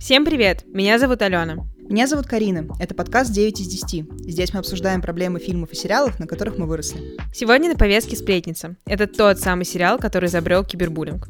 Всем привет! Меня зовут Алена. Меня зовут Карина. Это подкаст 9 из 10. Здесь мы обсуждаем проблемы фильмов и сериалов, на которых мы выросли. Сегодня на повестке «Сплетница». Это тот самый сериал, который изобрел кибербуллинг.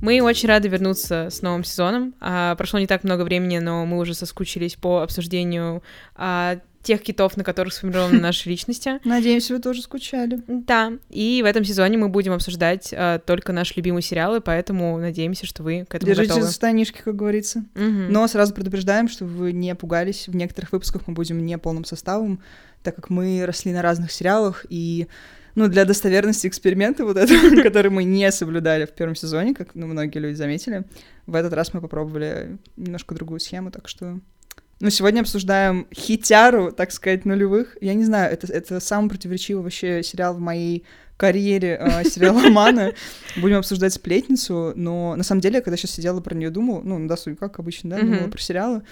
Мы очень рады вернуться с новым сезоном. А, прошло не так много времени, но мы уже соскучились по обсуждению а, тех китов, на которых сформированы наши личности. Надеюсь, вы тоже скучали. Да, и в этом сезоне мы будем обсуждать а, только наши любимые сериалы, поэтому надеемся, что вы к этому Держитесь готовы. за станишки, как говорится. Мгм. Но сразу предупреждаем, что вы не пугались. В некоторых выпусках мы будем не полным составом, так как мы росли на разных сериалах, и ну, для достоверности эксперимента вот этого, который мы не соблюдали в первом сезоне, как ну, многие люди заметили, в этот раз мы попробовали немножко другую схему, так что... Ну, сегодня обсуждаем хитяру, так сказать, нулевых. Я не знаю, это, это самый противоречивый вообще сериал в моей карьере э, сериаломана. Будем обсуждать «Сплетницу», но на самом деле, когда сейчас сидела про нее думала, ну, на досуге, как обычно, да, думала Мгм. про сериалы,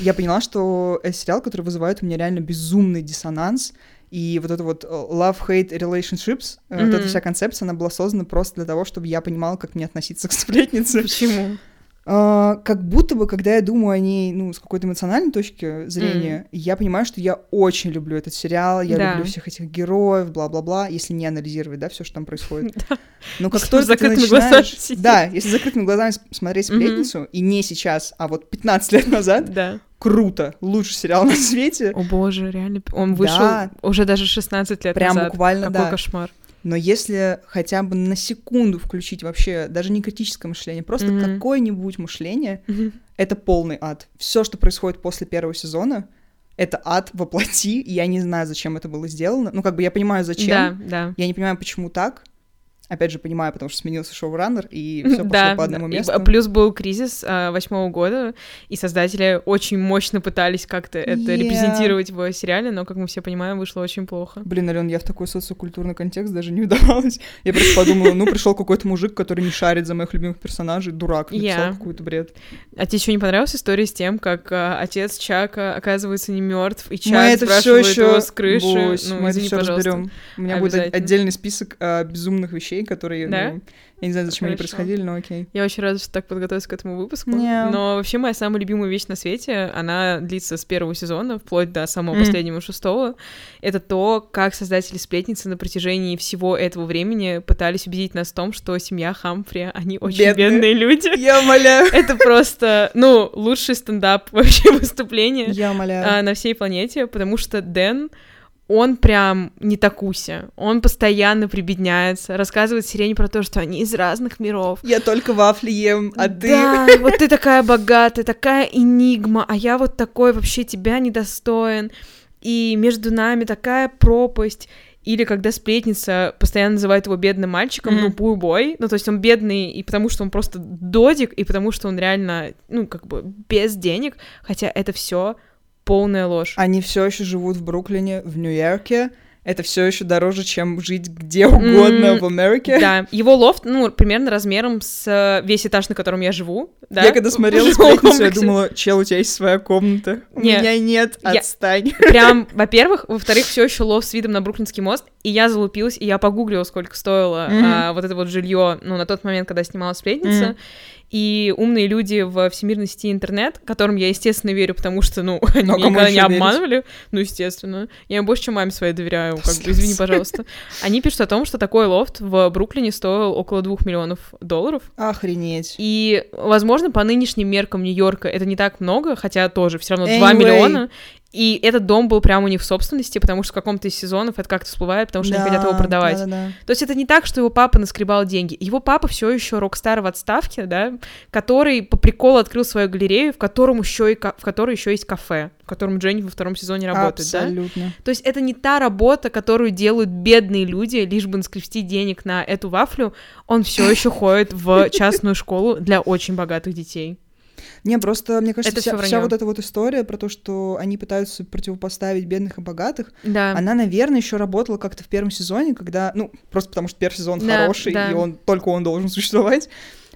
я поняла, что это сериал, который вызывает у меня реально безумный диссонанс, и вот это вот э, love-hate relationships, э, вот эта вся концепция, она была создана просто для того, чтобы я понимала, как мне относиться к сплетнице. Почему? А, как будто бы, когда я думаю о ней, ну, с какой-то эмоциональной точки зрения, я понимаю, что я очень люблю этот сериал, я Да. люблю всех этих героев, бла-бла-бла, если не анализировать, да, все, что там происходит. Но как только ты начинаешь... Да, если закрытыми глазами смотреть. «Сплетницу», и не сейчас, а вот 15 лет назад, круто, лучший сериал на свете. О боже, реально. Он вышел уже даже 16 лет Прям назад. буквально, Какой да. кошмар. Но если хотя бы на секунду включить вообще даже не критическое мышление, просто Мгм. какое-нибудь мышление, Мгм. это полный ад. Все, что происходит после первого сезона, это ад воплоти, я не знаю, зачем это было сделано. Ну, как бы я понимаю, зачем. Да, да. Я не понимаю, почему так. Опять же, понимаю, потому что сменился шоураннер, и все пошло Да, по одному да. И, месту. а, плюс был кризис а, восьмого года, и создатели очень мощно пытались как-то это Yeah. репрезентировать в сериале, но, как мы все понимаем, вышло очень плохо. Блин, Ален, я в такой социокультурный контекст даже не удавалась. Я просто подумала, ну, пришел какой-то мужик, который не шарит за моих любимых персонажей, дурак, написал Я. какой-то бред. А тебе еще не понравилась история с тем, как а, отец Чака оказывается не мертв, и Мы Чак это все спрашивает еще его с крыши? ну, мы это извини, все пожалуйста. разберем. У меня будет отдельный список а, безумных вещей, которые, Да? ну, я не знаю, зачем они происходили, но окей. Я очень рада, что так подготовилась к этому выпуску. Не. Но вообще моя самая любимая вещь на свете, она длится с первого сезона, вплоть до самого Мгм. последнего шестого. Это то, как создатели сплетницы на протяжении всего этого времени пытались убедить нас в том, что семья Хамфри, они очень Бедные. бедные люди. Я умоляю. Это просто, ну, лучший стендап вообще выступление Я умоляю. а, на всей планете, потому что Дэн, он прям не такуся, он постоянно прибедняется, рассказывает Сирене про то, что они из разных миров, Я только вафли ем, а ты... да, вот ты такая богатая, такая энигма, а я вот такой вообще тебя недостоин. И между нами такая пропасть. Или когда сплетница постоянно называет его бедным мальчиком, Мгм. ну, пуйбой. Ну, то есть он бедный и потому, что он просто додик, и потому, что он реально, ну, как бы без денег. Хотя это все полная ложь. Они все еще живут в Бруклине, в Нью-Йорке. Это все еще дороже, чем жить где угодно М, в Америке. Да, его лофт, ну, примерно размером с э, весь этаж, на котором я живу. Да? Я когда смотрела В я думала, чел, у тебя есть своя комната. У Не. меня нет, Я- отстань. Прям, во-первых, во-вторых, все еще лов с видом на Бруклинский мост, и я залупилась, и я погуглила, сколько стоило Мгм. а, вот это вот жилье, ну, на тот момент, когда снимала сплетница. Мгм. И умные люди в всемирной сети интернет, которым я, естественно, верю, потому что, ну, они Но кому никогда не еще верить? обманывали, ну, естественно. Я им больше, чем маме своей доверяю, как бы, извини, пожалуйста. Они пишут о том, что такой лофт в Бруклине стоил около двух миллионов долларов, Охренеть. и, возможно, по нынешним меркам Нью-Йорка это не так много, хотя тоже все равно 2 Anyway. миллиона. И этот дом был прямо у них в собственности, потому что в каком-то из сезонов это как-то всплывает, потому что они хотят его Да, продавать. да-да-да. То есть это не так, что его папа наскребал деньги. Его папа все еще рок-стар в отставке, да, который по приколу открыл свою галерею, в котором еще и в которой еще есть кафе, в котором Дженни во втором сезоне работает, да. Абсолютно. То есть это не та работа, которую делают бедные люди, лишь бы наскрести денег на эту вафлю. Он все еще ходит в частную школу для очень богатых детей. Не, просто, мне кажется, Это вся, вся вот эта вот история про то, что они пытаются противопоставить бедных и богатых, Да. она, наверное, еще работала как-то в первом сезоне, когда, ну, просто потому что первый сезон Да, хороший, да. и он только он должен существовать.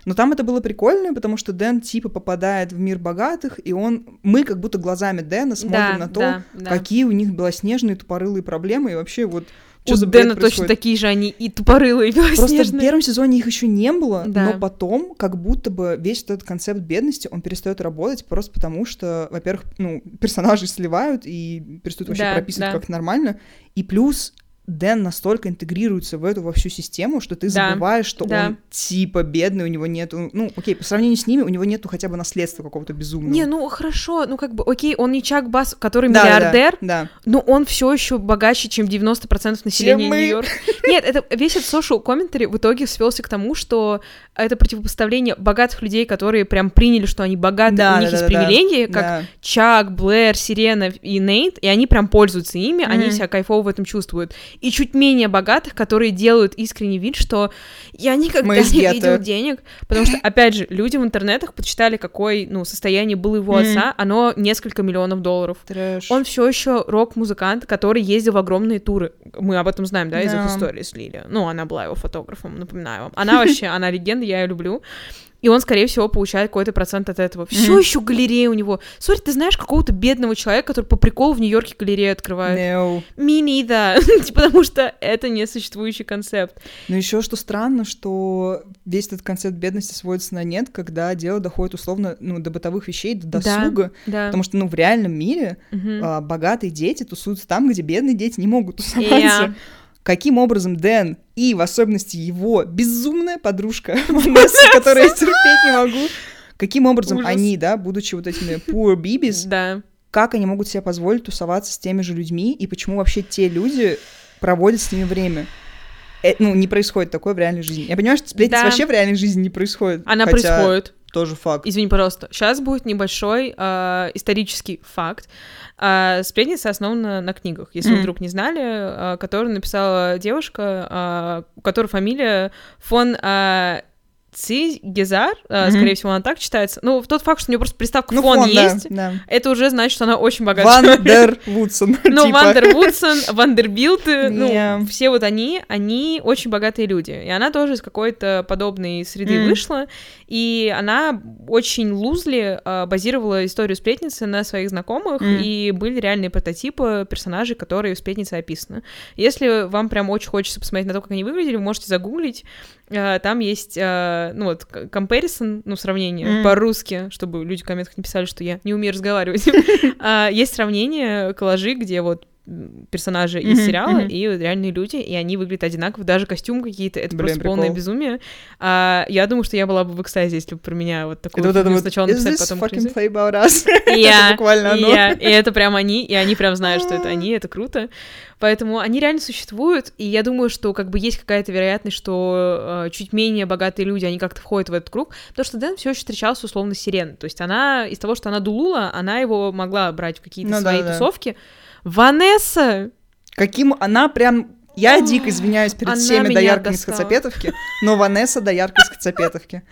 Но там это было прикольно, потому что Дэн типа попадает в мир богатых, и он, мы как будто глазами Дэна смотрим да, на то, да, да. какие у них белоснежные тупорылые проблемы, и вообще вот Что У Дэна точно такие же они и тупорылые, и Просто в белоснежные. первом сезоне их еще не было, Да. но потом как будто бы весь этот концепт бедности, он перестает работать просто потому, что, во-первых, ну, персонажи сливают и перестают вообще Да, прописывать да. как нормально, и плюс Дэн настолько интегрируется в эту во всю систему, что ты Да, забываешь, что да. он типа бедный, у него нету, ну, окей, по сравнению с ними, у него нету хотя бы наследства какого-то безумного. Не, ну хорошо, ну как бы, окей, он не Чак Бас, который Да, да, миллиардер, Да, но он все еще богаче, чем 90% населения мы. Нью-Йорка. Нет, это весь этот social commentary в итоге свелся к тому, что это противопоставление богатых людей, которые прям приняли, что они богаты, Да, у них да, есть да, да. привилегии, как да. Чак, Блэр, Сирена и Нейт, и они прям пользуются ими, они Мгм. себя кайфово в этом чувствуют. И чуть менее богатых, которые делают искренний вид, что я никогда Мы не видел денег, потому что, опять же, люди в интернетах подсчитали, какое, ну, состояние было его отца, оно несколько миллионов долларов. Трэш. Он все еще рок-музыкант, который ездил в огромные туры. Мы об этом знаем, да, из их Да. истории с Лили. Ну, она была его фотографом, напоминаю вам. Она вообще, она легенда, я ее люблю. И он, скорее всего, получает какой-то процент от этого. Все Мгм. еще галерея у него. Sorry, ты знаешь какого-то бедного человека, который по приколу в Нью-Йорке галерею открывает? No. Me neither. Потому что это не существующий концепт. Но еще что странно, что весь этот концепт бедности сводится на нет, когда дело доходит условно ну, до бытовых вещей, до Да. досуга. Да. Потому что, ну, в реальном мире Мгм. а, богатые дети тусуются там, где бедные дети не могут тусоваться. Yeah. Каким образом Дэн и, в особенности, его безумная подружка Ванесса, которую я терпеть не могу, каким образом Ужас. они, да, будучи вот этими poor babies, Да. как они могут себе позволить тусоваться с теми же людьми, и почему вообще те люди проводят с ними время? Э, ну, не происходит такое в реальной жизни. Я понимаю, что сплетница Да. вообще в реальной жизни не происходит. Она хотя происходит. Тоже факт. Извини, пожалуйста. Сейчас будет небольшой э, исторический факт. Э, сплетница основана на книгах, если вы Мгм. вдруг не знали, э, которую написала девушка, э, у которой фамилия фон э, Цигезар, э, Мгм. скорее всего, она так читается. Ну, тот факт, что у нее просто приставка Ну, фон, фон, да, есть, да. это уже значит, что она очень богатая. Ван дер Вудсон. Ну, типа. Вандер Вудсон, Вандербилты, ну, Не. все вот они, они очень богатые люди. И она тоже из какой-то подобной среды вышла, и она очень лузли а, базировала историю сплетницы на своих знакомых, и были реальные прототипы персонажей, которые в сплетнице описаны. Если вам прям очень хочется посмотреть на то, как они выглядели, вы можете загуглить. А, Там есть, а, ну вот, comparison, ну, сравнение Мгм. по-русски, чтобы люди в комментах не писали, что я не умею разговаривать. А, Есть сравнение, коллажи, где вот персонажи из Мгм, сериала мгм. и реальные люди, и они выглядят одинаково, даже костюм какие-то, это Блин, просто полное прикол. безумие. А, я думаю, что я была бы в экстазе, если бы про меня вот такую Это вот вот сначала «Is написать, потом fucking play about us?» Я, Это буквально оно. я, и это прям они, и они прям знают, что это они, это круто. Поэтому они реально существуют, и я думаю, что как бы есть какая-то вероятность, что э, чуть менее богатые люди, они как-то входят в этот круг, потому что Дэн все еще встречался условно с Сиреной. То есть она, из того, что она дулула, она его могла брать в какие-то Ну да, свои да. тусовки. Ванесса! Каким она прям... Я дико извиняюсь перед Она всеми доярками из. Хацапетовки, но Ванесса доярка из Хацапетовки.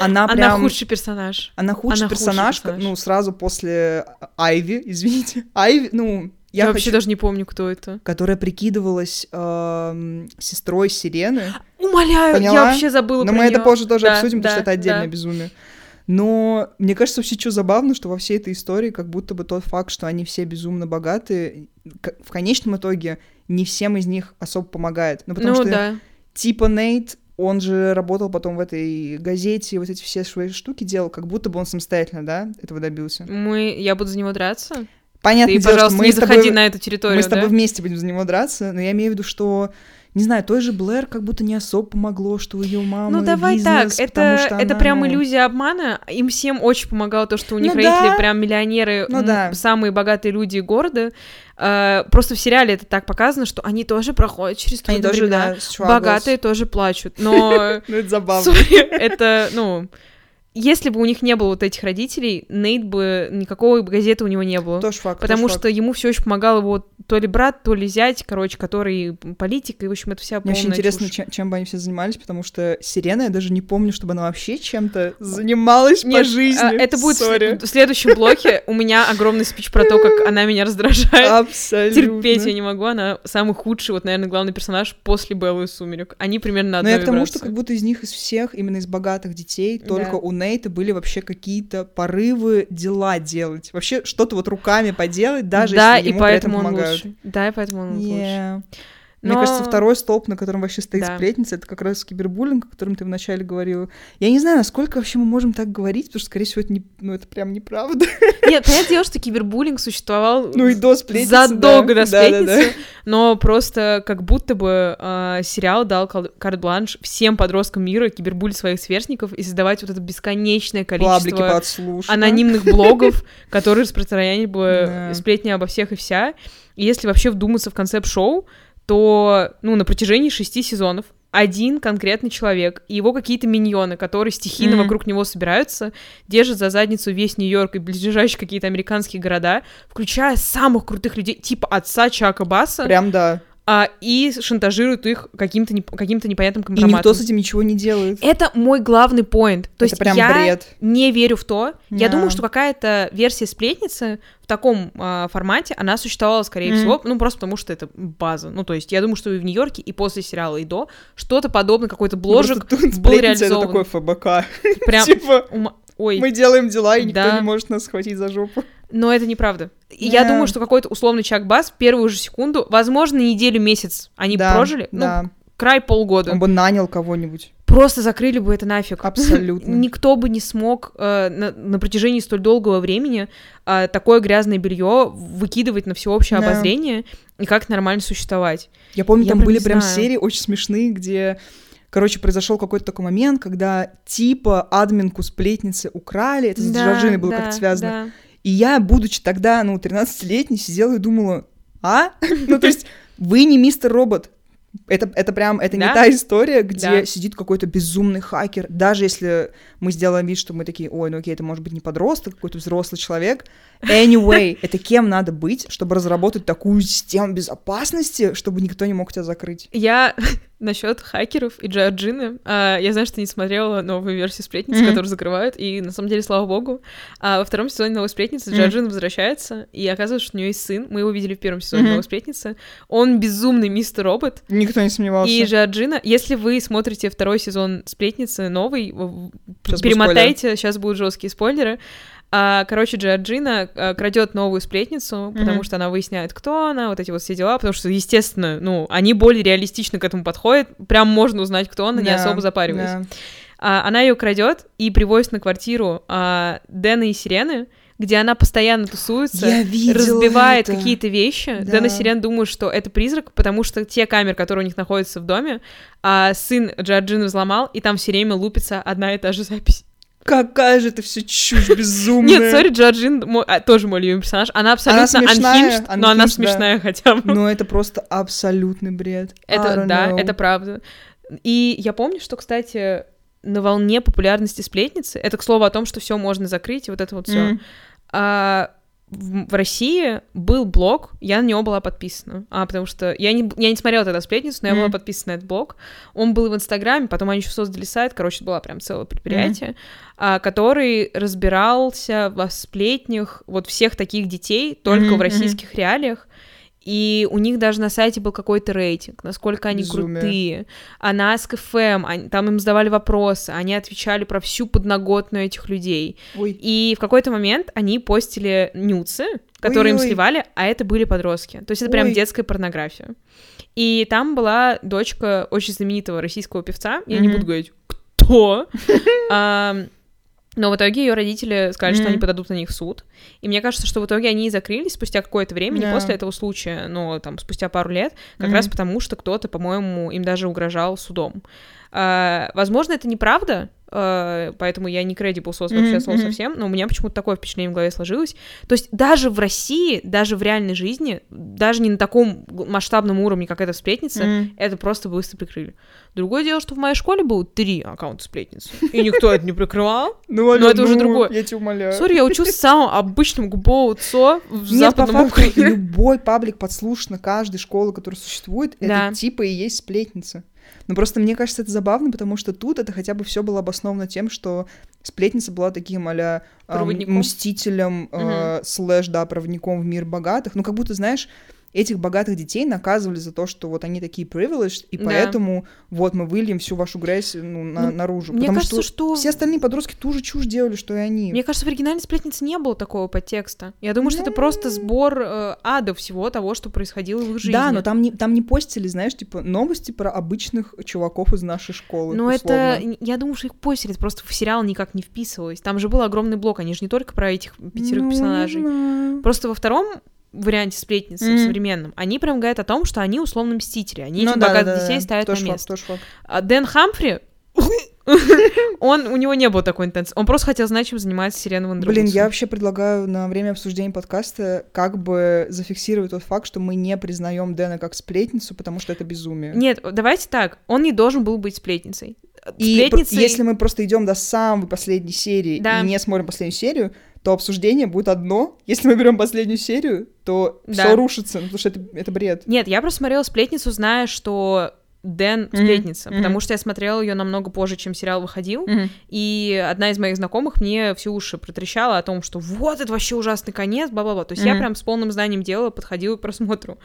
Она Она прям... худший персонаж. Она худший Она худший персонаж, персонаж. ну, сразу после Айви, извините. Айви, ну, Я, я вообще хочу... даже не помню, кто это. Которая прикидывалась эм, сестрой Сирены. Умоляю, Поняла? я вообще забыла Но про мы это неё. позже тоже Да, обсудим, потому да, что это отдельное да. безумие. Но мне кажется, вообще что забавно, что во всей этой истории как будто бы тот факт, что они все безумно богатые, к- в конечном итоге не всем из них особо помогает. Ну, потому Ну что да. типа Нейт, он же работал потом в этой газете, вот эти все свои штуки делал, как будто бы он самостоятельно, да, этого добился. Мы... Я буду за него драться. Понятно, Ты, пожалуйста, не мы тобой, заходи на эту территорию, мы с тобой да? вместе будем за него драться, но я имею в виду, что не знаю, той же Блэр как будто не особо помогло, что ее мамы Ну давай бизнес, так, это, что это она, прям ну, иллюзия обмана. Им всем очень помогало то, что у них Ну родители да. прям миллионеры, Ну да. самые богатые люди города. Э, просто в сериале это так показано, что они тоже проходят через Они трудные тоже, времена. да, struggles. Богатые тоже плачут, но Ну, это забавно. Это, ну, если бы у них не было вот этих родителей, Нейт бы никакого газеты у него не было. Тоже факт. Потому тоже что ему все еще помогал его то ли брат, то ли зять, короче, который политик, и, в общем, это вся Мне очень интересно, чем, чем бы они все занимались, потому что Сирена, я даже не помню, чтобы она вообще чем-то занималась по Нет, жизни. а, это будет в Сори. в следующем блоке. У меня огромный спич про то, как она меня раздражает. Абсолютно. Терпеть я не могу. Она самый худший, вот, наверное, главный персонаж после Беллы и Сумерек. Они примерно на Но одной я к тому, что как будто из них, из всех, именно из богатых детей, только у Нейта были вообще какие-то порывы дела делать. Вообще что-то вот руками поделать, даже да, если и ему при этом поэтому он помогают. лучше. Да, и поэтому он лучше. Yeah. Мне Но- кажется, второй столб, на котором вообще стоит Да. сплетница, это как раз кибербуллинг, о котором ты вначале говорила. Я не знаю, насколько вообще мы можем так говорить, потому что, скорее всего, это, не, ну, это прям неправда. Нет, понятное дело, что кибербуллинг существовал Ну и до сплетницы. задолго да. до сплетницы, но просто как будто бы э, сериал дал карт-бланш всем подросткам мира кибербулить своих сверстников и создавать вот это бесконечное количество анонимных блогов, которые распространяли бы Да. сплетни обо всех и вся. И если вообще вдуматься в концепт шоу, то, ну, на протяжении шести сезонов один конкретный человек и его какие-то миньоны, которые стихийно Мгм. вокруг него собираются, держат за задницу весь Нью-Йорк и ближайшие какие-то американские города, включая самых крутых людей, типа отца Чака Басса, Прям да. А, и шантажируют их каким-то неп- каким-то непонятным И компроматом. никто с этим ничего не делает. Это мой главный поинт. То Это есть прям я бред. не верю в то. Я Да. думаю, что какая-то версия сплетницы в таком а, формате, она существовала, скорее Мгм. всего, ну просто потому что это база. Ну то есть я думаю, что и в Нью-Йорке, и после сериала, и до что-то подобное, какой-то бложек Ну, тут был сплетница это реализован. такой ФБК. Прям, Типа, ой, мы делаем дела, и никто Да. не может нас схватить за жопу. Но это неправда. И я Да. думаю, что какой-то условный Чак Бас первую же секунду, возможно, неделю, месяц они Да, прожили, ну, да. край полгода. Он бы нанял кого-нибудь. Просто закрыли бы это нафиг. Абсолютно. Никто бы не смог э, на, на протяжении столь долгого времени э, такое грязное белье выкидывать на всеобщее Да. обозрение и как нормально существовать. Я помню, Я там прям были прям знаю. серии очень смешные, где, короче, произошел какой-то такой момент, когда типа админку сплетницы украли, это с Джорджиной было как-то связано. И я, будучи тогда, ну, 13-летней, сидела и думала, а? Ну, то есть, вы не мистер робот. Это, это прям, это Да. не та история, где Да. сидит какой-то безумный хакер. Даже если мы сделаем вид, что мы такие, ой, ну окей, это может быть не подросток, какой-то взрослый человек. Anyway, это кем надо быть, чтобы разработать такую систему безопасности, чтобы никто не мог тебя закрыть? Я насчет хакеров и Джорджины. а, я знаю, что не смотрела новую версию сплетницы, Мгм. которую закрывают, и на самом деле, слава богу, а, во втором сезоне новой сплетницы. Джорджина возвращается, и оказывается, что у нее есть сын. Мы его видели в первом сезоне Мгм. новой сплетницы. Он безумный мистер робот. Никто не сомневался. И Джорджина, если вы смотрите второй сезон сплетницы новый, будет перемотайте, сейчас будут жесткие спойлеры. А, короче, Джорджина а, крадет новую сплетницу, потому Мгм. что она выясняет, кто она, вот эти вот все дела, потому что, естественно, ну, они более реалистично к этому подходят, прям можно узнать, кто она, не Да, особо запариваясь. да. А, она ее крадет и привозит на квартиру а, Дэна и Сирены, где она постоянно тусуется, разбивает это. какие-то вещи. Да. Дэн и Сирен думают, что это призрак, потому что те камеры, которые у них находятся в доме, а, сын Джорджины взломал, и там все время лупится одна и та же запись. Какая же это все чушь безумная. Нет, сори, Джорджин мой- а, тоже мой любимый персонаж. Она абсолютно смешная, unhinged, но она unhinged, да. смешная хотя бы. Но это просто абсолютный бред. Это, да, know. это правда. И я помню, что, кстати, на волне популярности сплетницы, это, к слову, о том, что все можно закрыть, и вот это вот все. М. А, в, в России был блог, я на него была подписана, а, потому что я не, я не смотрела тогда сплетницу, но я была подписана на этот блог. Он был в Инстаграме, потом они еще создали сайт, короче, это было прям целое предприятие, а, который разбирался во сплетнях вот всех таких детей только Мгм, в российских реалиях. И у них даже на сайте был какой-то рейтинг, насколько они Безумие. крутые. А на Ask.fm, они- там им задавали вопросы, они отвечали про всю подноготную этих людей. Ой, И в какой-то момент они постили нюцы, которые им Ой-ой. сливали, а это были подростки. То есть это прям Ой. детская порнография. И там была дочка очень знаменитого российского певца, я не буду говорить, кто. Но в итоге ее родители сказали, что Мгм. они подадут на них в суд. И мне кажется, что в итоге они и закрылись спустя какое-то время, не Да. после этого случая, но там спустя пару лет, как Мгм. раз потому, что кто-то, по-моему, им даже угрожал судом. А, возможно, это неправда, а, поэтому я не credible source вообще Мгм, слова мгм. совсем, но у меня почему-то такое впечатление в голове сложилось. То есть даже в России, даже в реальной жизни, даже не на таком масштабном уровне, как эта сплетница, М. это просто быстро прикрыли. Другое дело, что в моей школе было три аккаунта сплетницы, и никто это не прикрывал. Ну, Алён, Но это уже ну, другое. Я тебя умоляю. Сори, я учусь в самом обычном ГБО ЦО в Нет, по западном факту Украине. любой паблик подслушано каждой школы, которая существует, Да. это типа и есть сплетница. Но просто мне кажется, это забавно, потому что тут это хотя бы все было обосновано тем, что сплетница была таким а Проводником. мстителем, э, слэш, да, проводником в мир богатых. Ну, как будто, знаешь, этих богатых детей наказывали за то, что вот они такие privileged, и Да. поэтому вот мы выльем всю вашу грязь ну, на- Ну, наружу. мне Потому кажется, что- все остальные подростки ту же чушь делали, что и они. Мне кажется, в оригинальной сплетнице не было такого подтекста. Я думаю, что это просто сбор э, ада всего того, что происходило в их жизни. Да, но там не, там не постили, знаешь, типа новости про обычных чуваков из нашей школы. Но условно. это, я думаю, что их постили, просто в сериал никак не вписывалось. Там же был огромный блок, они же не только про этих пятерых Ну, персонажей. Просто во втором варианте сплетницы, в Мгм. современном, они прям говорят о том, что они условно мстители. Они Ну этих да, богатых да, да, детей да. ставят Тоже на факт, место. факт. А Дэн Хамфри, он, у него не было такой интенции. Он просто хотел знать, чем занимается Сирена Ван Блин, я вообще предлагаю на время обсуждения подкаста как бы зафиксировать тот факт, что мы не признаем Дэна как сплетницу, потому что это безумие. Нет, давайте так, он не должен был быть сплетницей. И Сплетницей... если мы просто идем до самой последней серии Да. и не смотрим последнюю серию, то обсуждение будет одно. Если мы берем последнюю серию, то Да. все рушится, ну, потому что это, это бред. Нет, я просто смотрела сплетницу, зная, что Дэн сплетница, мгм. потому что я смотрела ее намного позже, чем сериал выходил. И одна из моих знакомых мне все уши протрещала о том, что вот это вообще ужасный конец, бла-бла-бла. То есть я Мгм. прям с полным знанием дела подходила к просмотру.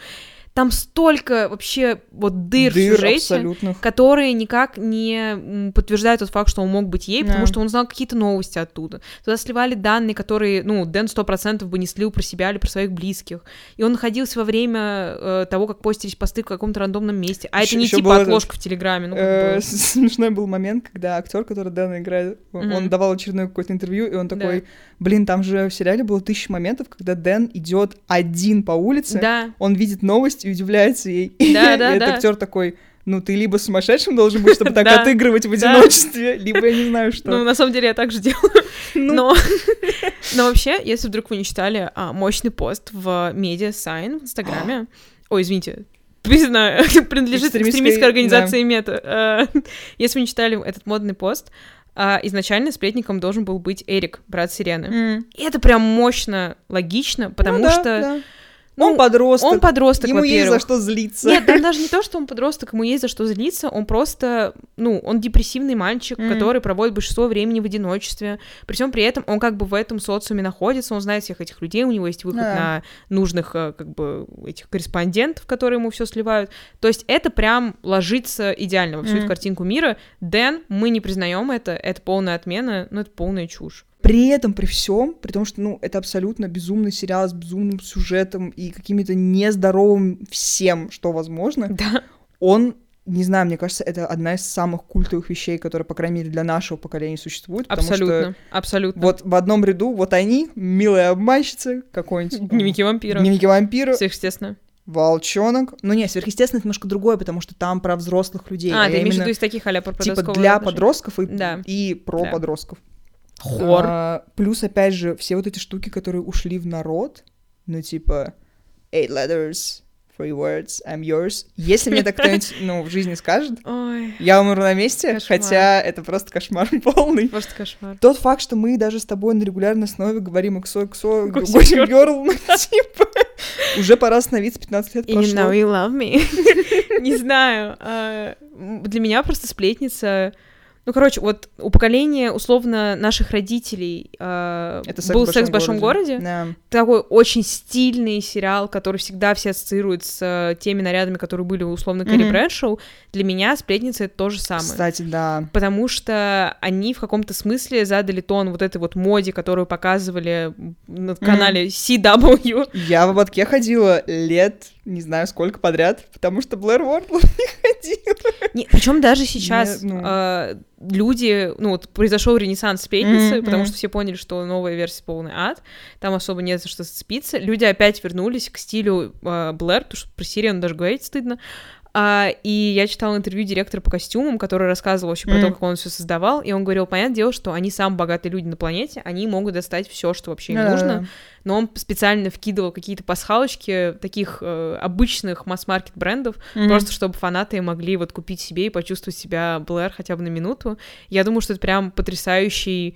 Там столько вообще вот дыр, в Дыр сюжете, абсолютных. которые никак не подтверждают тот факт, что он мог быть ей, потому Да. что он знал какие-то новости оттуда. Туда сливали данные, которые, ну, Дэн сто процентов бы не слил про себя или про своих близких. И он находился во время э, того, как постились посты в каком-то рандомном месте. А Ещё- это не типа был этот, отложка в Телеграме, ну, Э, бы. Смешной был момент, когда актер, который Дэна играет, он- он давал очередное какое-то интервью, и он Да. такой, блин, там же в сериале было тысяча моментов, когда Дэн идет один по улице, Да, он видит новость и удивляется ей. Да, И да, этот да. актер такой, ну ты либо сумасшедшим должен быть, чтобы так отыгрывать в одиночестве, либо я не знаю ну, что. на самом деле я так же делаю. Ну, Но, но вообще, если вдруг вы не читали а, мощный пост в Media Sign в Инстаграме, ой, извините, признаю, принадлежит Экстремистской, организации Мета. Э, Если вы не читали этот модный пост, а, изначально сплетником должен был быть Эрик, брат Сирены. И это прям мощно, логично, потому Ну что. Ну, он подросток, он подросток, ему есть за что злиться. Нет, там даже не то, что он подросток, ему есть за что злиться, он просто, ну, он депрессивный мальчик, Мгм. который проводит большинство времени в одиночестве. При всем при этом он как бы в этом социуме находится, он знает всех этих людей, у него есть выход Да. на нужных, э, как бы, этих корреспондентов, которые ему все сливают. То есть это прям ложится идеально во всю Мгм. эту картинку мира. Дэн, мы не признаем это, это полная отмена, но это полная чушь. При этом, при всем, при том, что, ну, это абсолютно безумный сериал с безумным сюжетом и какими-то нездоровым всем, что возможно, Да. он, не знаю, мне кажется, это одна из самых культовых вещей, которые, по крайней мере, для нашего поколения существует. потому что Абсолютно, абсолютно. Вот в одном ряду вот они, милая обманщица, какой-нибудь... Дневники вампира. Дневники вампира, Сверхъестественно. волчонок. Ну не, сверхъестественно это немножко другое, потому что там про взрослых людей. А, а ты имеешь в виду из таких а-ля про типа для отношения? подростков и, Да. и про Да. подростков. Хор. А, плюс, опять же, все вот эти штуки, которые ушли в народ, ну, типа, eight letters, three words, I'm yours. Если мне так кто-нибудь, ну, в жизни скажет, Ой, я умру на месте, Кошмар. хотя это просто кошмар полный. просто кошмар. Тот факт, что мы даже с тобой на регулярной основе говорим Gossip Gossip Girl, ну, типа, уже пора остановиться, 15 лет You know прошло. you love me. Не знаю. а, Для меня просто сплетница... Ну, короче, вот у поколения, условно, наших родителей а, Это «Секс был в «Секс в большом городе». Да. Такой очень стильный сериал, который всегда все ассоциируют с э, теми нарядами, которые были условно Кэрри Мгм. Брэдшоу. Для меня «Сплетница» — это то же самое. Кстати, да. Потому что они в каком-то смысле задали тон вот этой вот моде, которую показывали на канале CW. Я в ободке ходила лет, не знаю сколько подряд, потому что Блэр Уордл не ходила. Причем даже сейчас Не, ну. э, люди, ну вот произошел ренессанс сплетницы, Мгм, потому что все поняли, что новая версия полный ад, там особо не за что зацепиться. Люди опять вернулись к стилю э, Блэр, потому что про Сирену даже говорить стыдно. А, и я читала интервью директора по костюмам, который рассказывал вообще про то, как он все создавал, и он говорил, понятное дело, что они самые богатые люди на планете, они могут достать все, что вообще им Да-да-да. нужно, но он специально вкидывал какие-то пасхалочки таких э, обычных масс-маркет брендов, просто чтобы фанаты могли вот купить себе и почувствовать себя Блэр хотя бы на минуту. Я думаю, что это прям потрясающий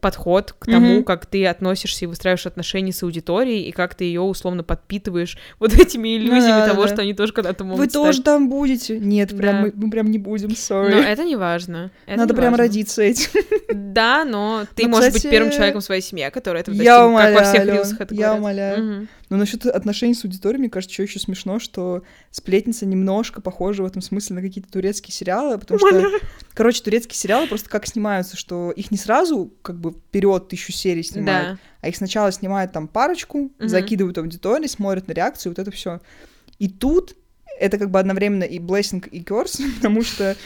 подход к тому, Мгм. как ты относишься и выстраиваешь отношения с аудиторией, и как ты ее условно подпитываешь вот этими иллюзиями да, того, да. что они тоже когда-то могут Вы тоже стать там будете? Нет, прям Да. мы, мы прям не будем, sorry. Но это не важно. Это Надо не прям важно. родиться этим. Да, но ты Ну, можешь кстати, быть первым человеком в своей семье, который это я достигнет, как во всех умоляю, рилсах это я умоляю. Мгм. Но насчет отношений с аудиторией, мне кажется, что еще смешно, что сплетница немножко похожа в этом смысле на какие-то турецкие сериалы, потому что, короче, турецкие сериалы просто как снимаются, что их не сразу как бы вперед тысячу серий снимают, Да. а их сначала снимают там парочку, Мгм. закидывают в аудиторию, смотрят на реакцию, вот это все. И тут это как бы одновременно и blessing, и curse, потому что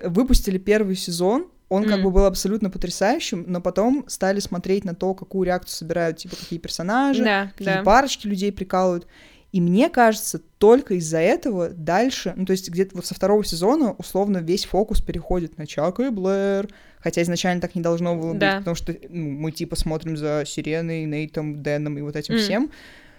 выпустили первый сезон, он как Мгм. бы был абсолютно потрясающим, но потом стали смотреть на то, какую реакцию собирают, типа, какие персонажи, Да, какие да. парочки людей прикалывают. И мне кажется, только из-за этого дальше, ну, то есть где-то вот со второго сезона условно весь фокус переходит на Чака и Блэр, хотя изначально так не должно было быть, Да. потому что ну, мы типа смотрим за Сереной, Нейтом, Дэном и вот этим М. всем.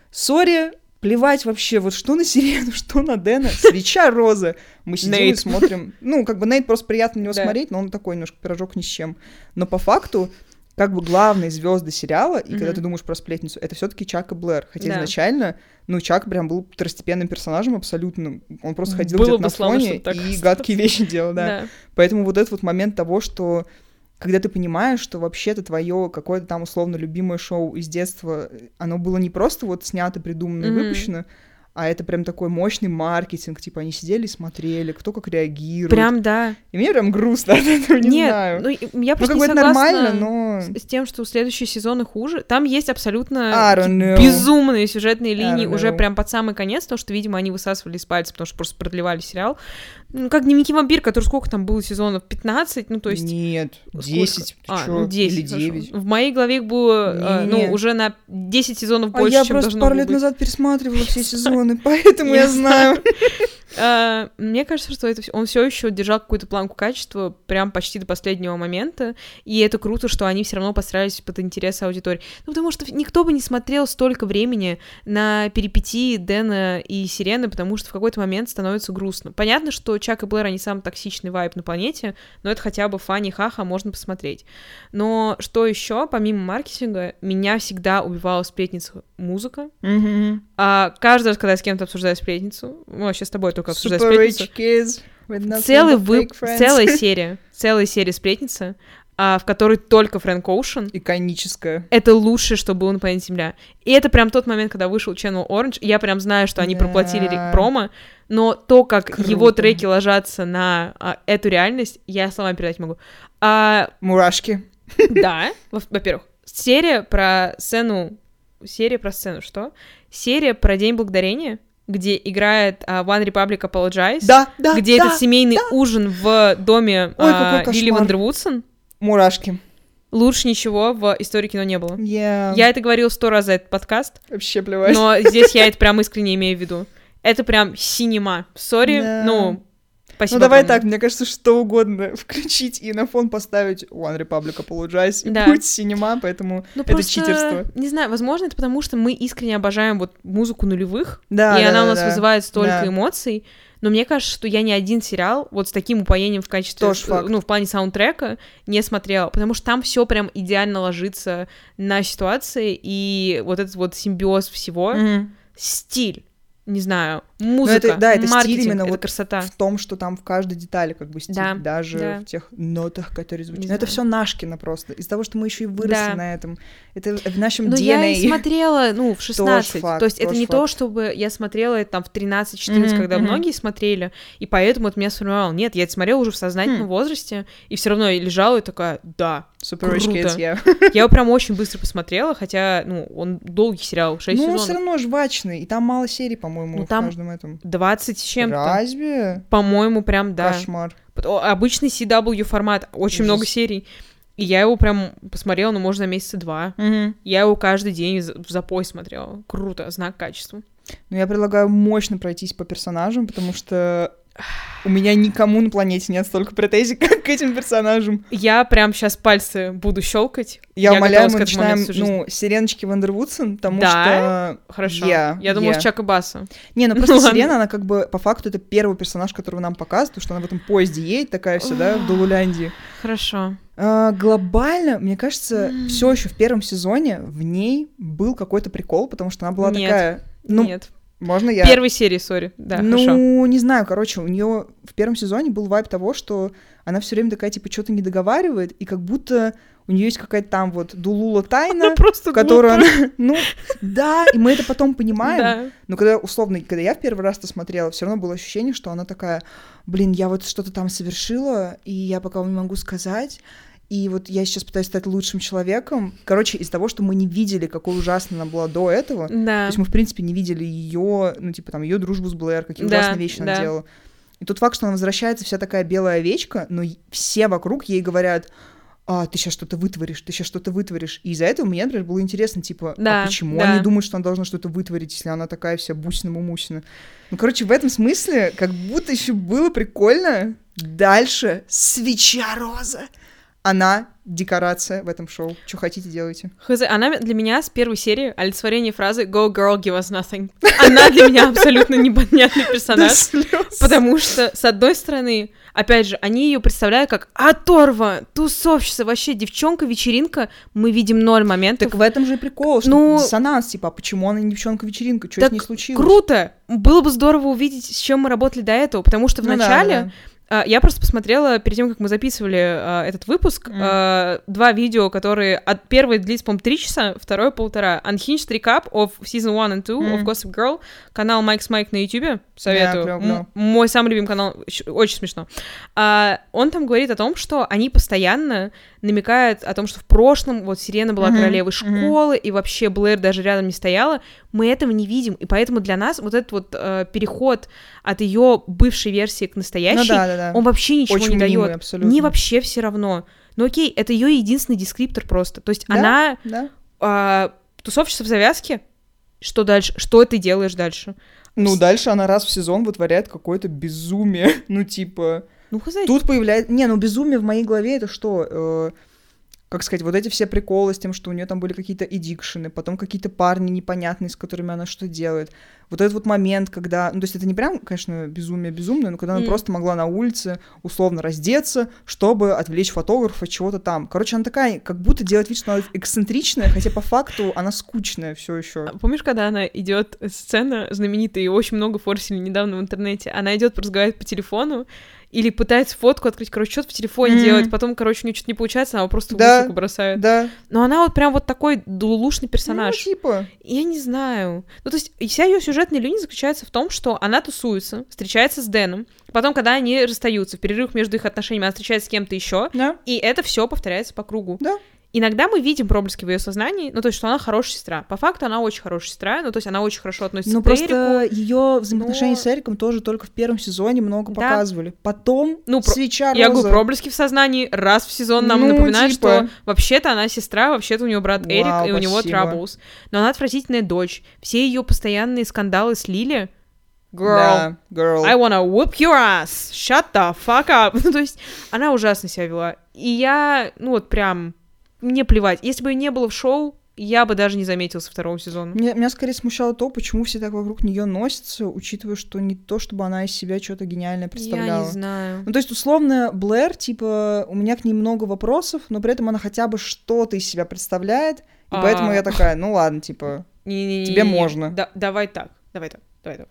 Sorry, плевать вообще, вот что на Серену, что на Дэна, свеча роза. Мы сидим и Нейт. смотрим. Ну, как бы Нейт просто приятно на него Да. смотреть, но он такой немножко пирожок ни с чем. Но по факту как бы главные звезды сериала, и когда Мгм. ты думаешь про сплетницу, это все-таки Чак и Блэр. Хотя Да. изначально, ну, Чак прям был второстепенным персонажем абсолютно. Он просто ходил Было где-то на славно, фоне и гадкие вещи делал, да. Да. Поэтому вот этот вот момент того, что когда ты понимаешь, что вообще-то твое какое-то там условно любимое шоу из детства, э, оно было не просто вот снято, придумано и Мгм. выпущено, а это прям такой мощный маркетинг, типа они сидели и смотрели, кто как реагирует. Прям да. И мне прям грустно от этого, не Нет, знаю. ну и я Ну, просто как не согласна нормально, но... с с тем, что следующие сезоны хуже. Там есть абсолютно безумные сюжетные линии уже прям под самый конец, то, что, видимо, они высасывали из пальца, потому что просто продлевали сериал. Ну, как дневники вампир, который сколько там было сезонов? 15? Ну, то есть... Нет, сколько? 10, ты А, чё? ну, 10, Или хорошо. 9. В моей голове их было, э, Не-не-не. ну, уже на 10 сезонов А больше, я чем просто должно пару лет быть. назад пересматривала все сезоны, поэтому я знаю. А, Мне кажется, что это он все еще держал какую-то планку качества прям почти до последнего момента, и это круто, что они все равно постарались под интересы аудитории. Ну, потому что никто бы не смотрел столько времени на перипетии Дэна и Сирены, потому что в какой-то момент становится грустно. Понятно, что Чак и Блэр, они самый токсичный вайб на планете, но это хотя бы фани хаха можно посмотреть. Но что еще, помимо маркетинга, меня всегда убивала сплетница музыка. А каждый раз, когда я с кем-то обсуждаю сплетницу, ну, вообще с тобой только обсуждаю Super сплетницу, целый вы... целая серия, целая серия сплетница, а, в которой только Фрэнк Оушен. Иконическая. Это лучшее, что было на планете Земля. И это прям тот момент, когда вышел Channel Orange. Я прям знаю, что они Да. проплатили промо, но то, как Круто. его треки ложатся на а, эту реальность, я словами передать могу. А, Мурашки. да, во- во-первых, серия про сцену... Серия про сцену, что? Серия про День Благодарения, где играет а, One Republic Apologize. Да, да, где да. этот семейный ужин в доме Ой, а, какой Лили. Вандервудсен. Мурашки. Лучше ничего в истории кино не было. Я... Я это говорила сто раз за этот подкаст, Вообще плевать. но здесь я это прям искренне имею в виду. Это прям cinema. Sorry, Да. ну, спасибо. Ну давай огромное. так, мне кажется, что угодно включить и на фон поставить One Republic Apologize, и Да. будет cinema, поэтому Ну, это просто, читерство. Не знаю, возможно, это потому, что мы искренне обожаем вот музыку нулевых, Да, и да, она у да, нас да. вызывает столько Да. эмоций. Но мне кажется, что я ни один сериал вот с таким упоением в качестве, Тоже факт. ну, в плане саундтрека не смотрела, потому что там все прям идеально ложится на ситуации, и вот этот вот симбиоз всего, Мгм. стиль, не знаю, музыка, это- да, это стиль маркетинг, именно это вот красота. В том, что там в каждой детали как бы стиль, Да, даже да. в тех нотах, которые звучат. Но это все Нашкино просто. Из-за того, что мы еще и выросли Да. на этом. Это в нашем Но DNA. я и смотрела, ну, в 16. факт, то есть это не то, факт. чтобы я смотрела это там в 13-14, Мгм, когда мгм. многие смотрели, и поэтому это меня сформировало. Нет, я это смотрела уже в сознательном Хм. возрасте, и все равно я лежала и такая, да. Super Rich. Kids, я. Я его прям очень быстро посмотрела, хотя, ну, он долгий сериал, 6 Ну, он сезонов. все равно жвачный. И там мало серий, по-моему, Ну, в там каждом этом. 20 с чем-то. Разве? По-моему, прям, да. Кошмар. Обычный CW формат, очень Ужас. много серий. И я его прям посмотрела, ну, можно, месяца два. Я его каждый день в запой смотрела. Круто, знак качества. Ну, я предлагаю мощно пройтись по персонажам, потому что у меня никому на планете нет столько претензий, как к этим персонажам. Я прям сейчас пальцы буду щелкать. Я, умоляю, готовилась мы начинаем, ну, Сиреночки Вандервудсон, потому Да? что... Хорошо. я- я думала, я. с Чака Басса. Не, ну просто Ну. Сирена, она как бы, по факту, это первый персонаж, которого нам показывают, потому что она в этом поезде едет, такая вся, да, в Дулуляндии. Хорошо. А, глобально, мне кажется, М. все еще в первом сезоне в ней был какой-то прикол, потому что она была Нет. такая... Ну, Нет. Можно я? Первой серии, сори. Да, ну, хорошо. не знаю, короче, у нее в первом сезоне был вайп того, что она все время такая, типа, что-то не договаривает, и как будто у нее есть какая-то там вот дулула тайна, Она просто которую глупая. она... Ну, да, и мы это потом понимаем. Да. Но когда, условно, когда я в первый раз это смотрела, все равно было ощущение, что она такая, блин, я вот что-то там совершила, и я пока вам не могу сказать, и вот я сейчас пытаюсь стать лучшим человеком. Короче, из того, что мы не видели, какой ужасной она была до этого, то Да. есть мы, в принципе, не видели ее, ну, типа, там, ее дружбу с Блэр, какие Да, ужасные вещи она да. делала. И тот факт, что она возвращается вся такая белая овечка, но все вокруг ей говорят, а, ты сейчас что-то вытворишь, ты сейчас что-то вытворишь. И из-за этого мне, например, было интересно, типа, Да, а почему да. они думают, что она должна что-то вытворить, если она такая вся бусина-мумусина? Ну, короче, в этом смысле, как будто еще было прикольно дальше свеча роза. Она декорация в этом шоу. Что хотите, делайте. Хз, она для меня с первой серии олицетворение фразы «Go, girl, give us nothing». Она для меня абсолютно непонятный персонаж. Потому что, с одной стороны, опять же, они ее представляют как оторва, тусовщица, вообще девчонка-вечеринка. Мы видим ноль моментов. Так в этом же и прикол, что Ну- диссонанс, типа, а почему она не девчонка-вечеринка, что с ней случилось? Круто! Было бы здорово увидеть, с чем мы работали до этого, потому что в Ну да, начале да, Я просто посмотрела, перед тем, как мы записывали а, этот выпуск, а, два видео, которые... От первой длится, по-моему, три часа, второе полтора. Unhinged Recap of Season 1 and 2 of Мгм. Gossip Girl. Канал Майкс Майк на YouTube. Советую. клёво, М- мой самый любимый канал. Очень смешно. А, он там говорит о том, что они постоянно намекают о том, что в прошлом вот Сирена была Мгм, королевой школы, и вообще Блэр даже рядом не стояла. Мы этого не видим. И поэтому для нас вот этот вот э, переход от ее бывшей версии к Ну настоящей, да, да, да. он вообще ничего Очень не дает. Мне вообще все равно. Ну окей, это ее единственный дескриптор просто. То есть Да. она Да. а, тусовщица в завязке. Что дальше? Что ты делаешь дальше? Ну, дальше она раз в сезон вытворяет какое-то безумие. Ну, типа... Ну, хз. Тут появляется... Не, ну, безумие в моей голове это что? Э, как сказать, вот эти все приколы с тем, что у нее там были какие-то эдикшены, потом какие-то парни непонятные, с которыми она что делает. Вот этот вот момент, когда... Ну, то есть это не прям, конечно, безумие безумное, но когда она М. просто могла на улице условно раздеться, чтобы отвлечь фотографа от чего-то там. Короче, она такая, как будто делает вид, что она эксцентричная, хотя по факту она скучная все еще. А Помнишь, когда она идет сцена знаменитая, и очень много форсили недавно в интернете, она идет разговаривать по телефону, или пытается фотку открыть, короче, что-то в телефоне Мгм. делать, потом, короче, у нее что-то не получается, она его просто в Да. мусорку бросает. Да. Но она вот прям вот такой дулушный персонаж. Ну, типа... Я не знаю. Ну, то есть, вся ее сюжетная линия заключается в том, что она тусуется, встречается с Дэном, потом, когда они расстаются, в перерыв между их отношениями, она встречается с кем-то еще, Да. и это все повторяется по кругу. Да. Иногда мы видим проблески в ее сознании, ну, то есть, что она хорошая сестра. По факту она очень хорошая сестра, ну, то есть, она очень хорошо относится Ну к Эрику. просто ее взаимоотношения но- с Эриком тоже только в первом сезоне много Да. показывали. Потом Ну, про- свеча Я говорю, роза. проблески в сознании раз в сезон нам Ну, напоминают, типа. что вообще-то она сестра, вообще-то у нее брат Эрик, Вау, и у него. Troubles. Но она отвратительная дочь. Все ее постоянные скандалы с Лили. Girl, Да, girl. I wanna whoop your ass. Shut the fuck up. Ну, то есть, она ужасно себя вела. И я, ну, вот прям, мне плевать. Если бы ее не было в шоу, я бы даже не заметила со второго сезона. Меня, меня скорее смущало то, почему все так вокруг нее носятся, учитывая, что не то, чтобы она из себя что-то гениальное Я представляла. не знаю. Ну, то есть, условно, Блэр, типа, у меня к ней много вопросов, но при этом она хотя бы что-то из себя представляет, и А. поэтому я такая, ну ладно, типа... Тебе можно. Да- давай так, давай так, давай так.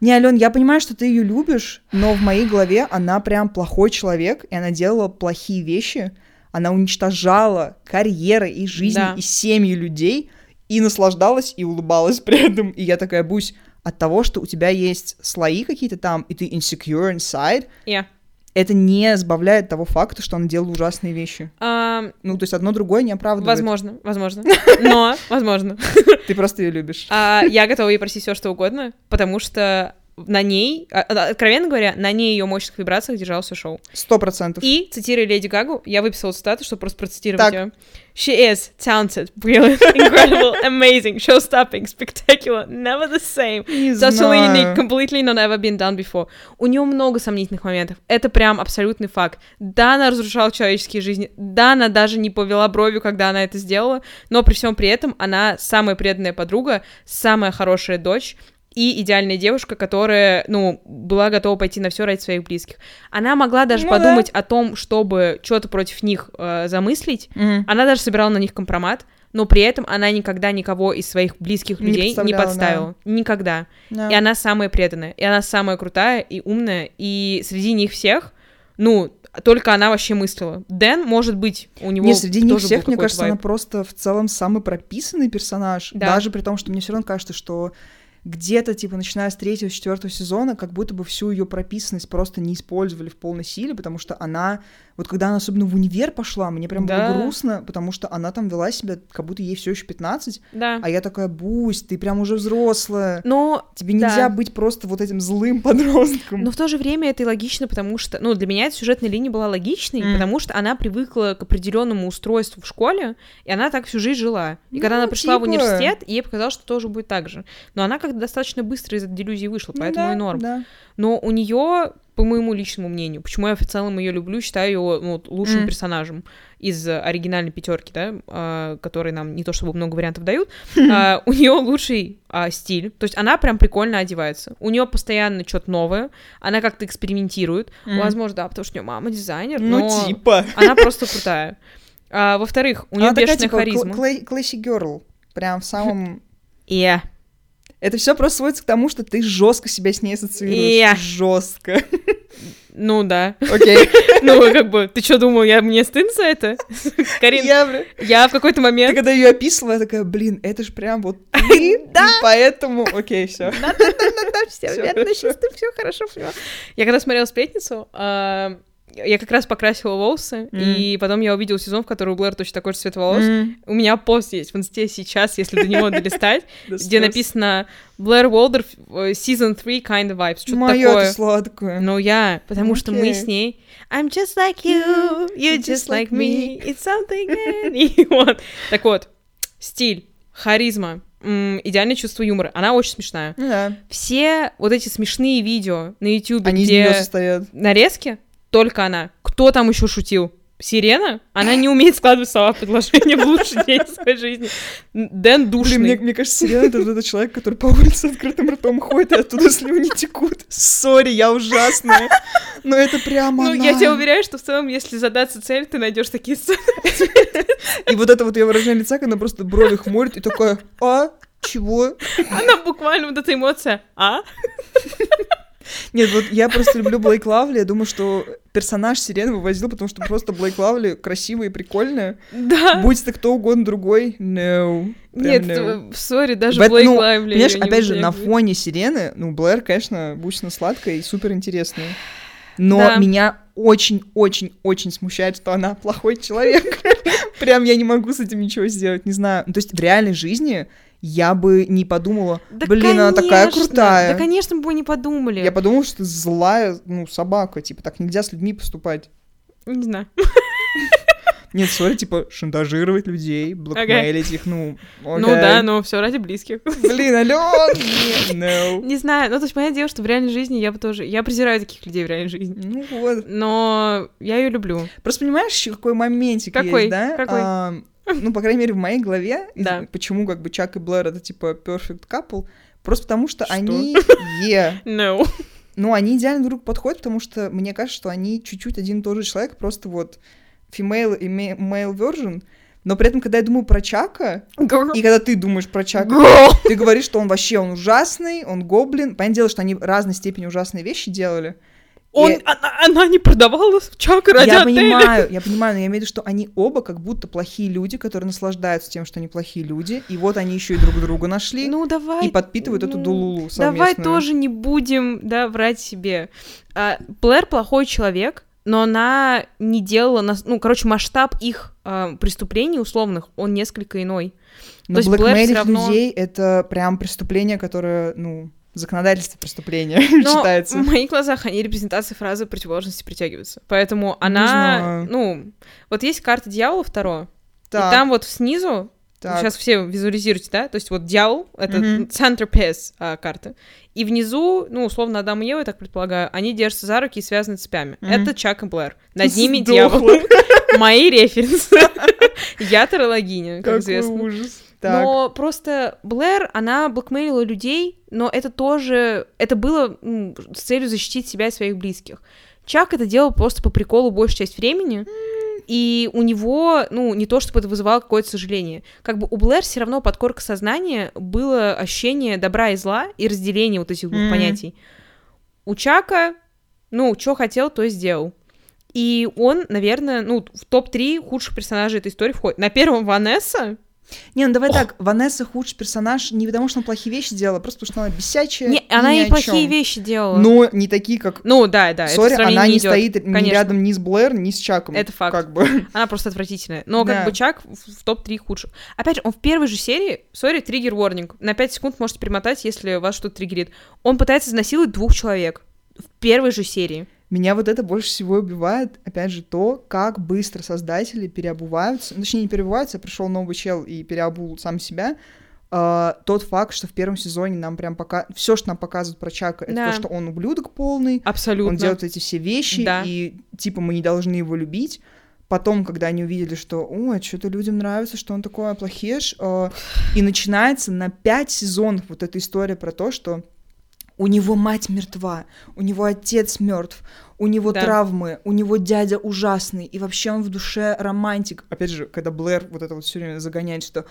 Не, Ален, я понимаю, что ты ее любишь, но в моей голове она прям плохой человек, и она делала плохие вещи. Она уничтожала карьеры и жизни, Да. и семьи людей, и наслаждалась, и улыбалась при этом. И я такая, Бусь, от того, что у тебя есть слои какие-то там, и ты insecure inside, Я. это не сбавляет того факта, что она делала ужасные вещи. Ам, Ну, то есть одно другое не оправдывает. возможно, возможно. Но, возможно. Ты просто ее любишь. А, я готова ей простить все, что угодно, потому что на ней, а, а, откровенно говоря, на ней ее мощных вибрациях держалось все шоу. Сто процентов. И, цитируя Леди Гагу, я выписала цитату, чтобы просто процитировать Так. ее. She is talented, brilliant, incredible, amazing, show-stopping, spectacular, never the same. Не Totally знаю. unique, completely not ever been done before. У нее много сомнительных моментов. Это прям абсолютный факт. Да, она разрушала человеческие жизни. Да, она даже не повела бровью, когда она это сделала. Но при всем при этом она самая преданная подруга, самая хорошая дочь. И идеальная девушка, которая, ну, была готова пойти на все ради своих близких. Она могла даже Ну подумать о том, чтобы что-то против них э, замыслить. Мгм. Она даже собирала на них компромат, но при этом она никогда никого из своих близких Не людей не подставила. Никогда. Да. И она самая преданная, и она самая крутая и умная, и среди них всех, ну, только она вообще мыслила. Дэн, может быть, у него Не, среди них всех, мне кажется, она вайб. просто в целом самый прописанный персонаж. Да. Даже при том, что мне все равно кажется, что где-то, типа, начиная с третьего, четвертого сезона, как будто бы всю ее прописанность просто не использовали в полной силе, потому что она, вот когда она особенно в универ пошла, мне прям Да. было грустно, потому что она там вела себя, как будто ей все еще 15, Да. а я такая, Бусь, ты прям уже взрослая. Но Тебе да. нельзя быть просто вот этим злым подростком. Но в то же время это и логично, потому что, ну, для меня эта сюжетная линия была логичной, М. потому что она привыкла к определенному устройству в школе, и она так всю жизнь жила. И когда Ну, она пришла в типа. университет, ей показалось, что тоже будет так же. Но она как-то достаточно быстро из этой делюзии вышла, Ну поэтому да, и норм. да. Но у нее, по моему личному мнению, почему я в целом ее люблю, считаю ее ну, лучшим М. персонажем из э, оригинальной пятерки, да, а, которые нам не то чтобы много вариантов дают, а, у нее лучший а, стиль, то есть она прям прикольно одевается, у нее постоянно что-то новое, она как-то экспериментирует, М. возможно, да, потому что у нее мама дизайнер, Ну, но типа. она просто крутая. А, во-вторых, у нее Она такая, бешеная типа, харизма. кл- клэсси герл. Прям в самом Yeah. Это все просто сводится к тому, что ты жестко себя с ней ассоциируешь. Я. Жестко. Ну да. Окей. Ну, как бы, ты что думал, я мне стыдно за это? Карин, Я, в какой-то Ты момент... когда ее описывала, я такая, блин, это же прям вот ты, и поэтому, окей, все. Да-да-да, все верно, сейчас ты все хорошо поняла. Я когда смотрела «Сплетницу», а, я как раз покрасила волосы, Мгм. и потом я увидела сезон, в котором у Блэр точно такой же цвет волос. У меня пост есть в инсте сейчас, если до него долистать, где написано «Блэр Уолдер, э, Season 3 kind of vibes», что-то такое. ты сладкая. Ну, я, потому что мы с ней I'm just like you, you just like me, it's something. И вот. Так вот, стиль, харизма, идеальное чувство юмора. Она очень смешная. Да. Все вот эти смешные видео на YouTube, Они из нее где состоят. нарезки, только она. Кто там еще шутил? Сирена? Она не умеет складывать слова в предложение в лучший день своей жизни. Дэн душный. Блин, мне, мне кажется, Сирена это этот человек, который по улице открытым ртом ходит, и оттуда слюни текут. Сори, я ужасная. Но это прямо Ну, она. я тебя уверяю, что в целом, если задаться цель, ты найдешь такие сцены. И вот это вот ее выражение лица, когда она просто брови хмурит и такая, а, чего? Она буквально вот эта эмоция. А? Нет, вот я просто люблю Блейк Лавли, я думаю, что персонаж Сирены вывозил, потому что просто Блейк Лавли красивая и прикольная. Да. Будь это кто угодно другой, no. Прям Нет, no. э, сори, даже это- Блейк ну, Лайвли Понимаешь, опять же, на фоне Сирены, ну, Блэр, конечно, бучно сладкая и супер интересная. Но Да. меня очень-очень-очень смущает, что она плохой человек. Прям я не могу с этим ничего сделать, не знаю. Ну, то есть в реальной жизни я бы не подумала, Да, блин, она такая конечно, крутая. Да, конечно, мы бы не подумали. Я подумала, что ты злая, ну, собака, типа, так нельзя с людьми поступать. Не знаю. Нет, сори, типа, шантажировать людей, блокмейлить их, ну, Ну окей. да, но все ради близких. Блин, нет, no. Не знаю, ну то есть понятное дело, что в реальной жизни я бы тоже... Я презираю таких людей в реальной жизни. Ну вот. Но я ее люблю. Просто понимаешь, какой моментик Какой? есть, да? Какой? А, ну, по крайней мере, в моей голове, Да. почему как бы Чак и Блэр это типа perfect couple, просто потому что Что? они, е, No. ну, они идеально друг подходят, потому что мне кажется, что они чуть-чуть один и тот же человек, просто вот female и male version, но при этом, когда я думаю про Чака, и когда ты думаешь про Чака, ты говоришь, что он вообще, он ужасный, он гоблин. Понятное дело, что они разной степени ужасные вещи делали. Он, И- она, она не продавала Чака ради я отеля. понимаю, я понимаю, но я имею в виду, что они оба как будто плохие люди, которые наслаждаются тем, что они плохие люди, и вот они еще и друг друга нашли Ну давай. и подпитывают эту ну, дулулу Давай совместную. тоже не будем, да, врать себе. А, Блэр плохой человек, но она не делала... нас- Ну, короче, масштаб их а, преступлений условных, он несколько иной. Но то есть Блэр всё равно- людей — это прям преступление, которое, ну, законодательство преступления Но считается. в моих глазах они репрезентации фразы противоположности притягиваются. Поэтому она... Ну, вот есть карта дьявола второго, Так, и там вот снизу так. Сейчас все визуализируйте, да? То есть вот дьявол — это center piece а, карты. И внизу, ну, условно, Адам и Ева, я так предполагаю, они держатся за руки и связаны цепями. Мгм. Это Чак и Блэр. Над ними дьявол. Мои референсы. Я тарологиня, как известно. ужас. Так. Но просто Блэр, она блокмейлила людей, но это тоже... Это было м, с целью защитить себя и своих близких. Чак это делал просто по приколу большую часть времени, и у него, ну, не то чтобы это вызывало какое-то сожаление. Как бы у Блэр все равно подкорка сознания было ощущение добра и зла и разделение вот этих двух Мгм. понятий. У Чака, ну, что хотел, то и сделал. И он, наверное, ну, в топ-3 худших персонажей этой истории входит. На первом Ванесса. Не, ну давай Ох. так, Ванесса худший персонаж не потому, что она плохие вещи делала, просто потому, что она бесячая. Не, и она ни и плохие чём. вещи делала. Но не такие, как... Ну, да, да. Sorry, она не идёт. стоит ни Конечно. рядом ни с Блэр, ни с Чаком. Это факт. Как бы. Она просто отвратительная. Но Да. как бы Чак в, в топ-3 худших. Опять же, он в первой же серии, сори, триггер ворнинг, на 5 секунд можете перемотать, если вас что-то триггерит. Он пытается изнасиловать двух человек в первой же серии. Меня вот это больше всего убивает, опять же, то, как быстро создатели переобуваются. Ну, Точнее, не переобуваются, а пришел новый чел и переобул сам себя. А, тот факт, что в первом сезоне нам прям пока... Все, что нам показывают про Чака, это Да. то, что он ублюдок полный, Абсолютно. он делает эти все вещи, Да. и типа мы не должны его любить. Потом, когда они увидели, что, ой, что-то людям нравится, что он такой плохеш, и начинается на пять сезонов вот эта история про то, что у него мать мертва, у него отец мертв, у него Да. травмы, у него дядя ужасный, и вообще он в душе романтик. Опять же, когда Блэр вот это вот все время загоняет, что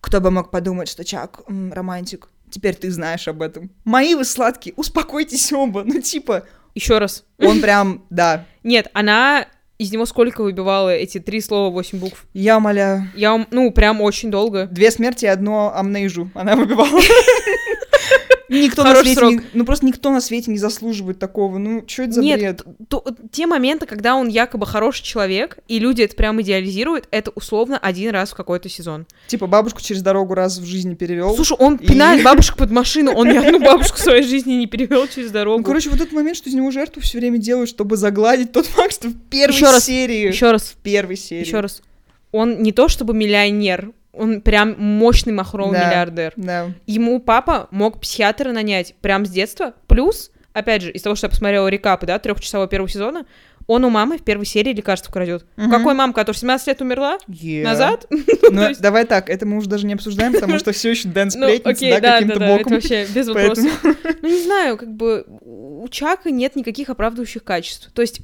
кто бы мог подумать, что Чак м, романтик, теперь ты знаешь об этом. Мои вы сладкие, успокойтесь оба, ну типа, Еще раз. он прям, да, Нет, она из него сколько выбивала эти три слова, восемь букв? я умоляю. Я, ну, прям очень долго. Две смерти и одно амнейжу она выбивала. Никто на Хороший свете, не- ну просто никто на свете не заслуживает такого. Ну, что это за Нет, бред? то- те моменты, когда он якобы хороший человек, и люди это прям идеализируют, это условно один раз в какой-то сезон. Типа бабушку через дорогу раз в жизни перевел. Слушай, он и- пинает бабушек под машину, он ни одну бабушку в своей жизни не перевел через дорогу. Ну, короче, вот этот момент, что из него жертву все время делают, чтобы загладить тот факт, что в первой раз, серии... Еще раз, В первой серии. еще раз. Он не то чтобы миллионер, он прям мощный махровый Да. миллиардер. Да. Ему папа мог психиатра нанять прям с детства. Плюс, опять же, из того, что я посмотрела рекапы, да, трехчасового первого сезона, он у мамы в первой серии лекарство крадет. Мгм. Какой мама, которая 17 лет умерла? Yeah. Назад? Ну, давай так, это мы уже даже не обсуждаем, потому что все еще Дэн Ну, сплетница, да, каким-то боком. вообще без вопросов. Ну, не знаю, как бы у Чака нет никаких оправдывающих качеств. То есть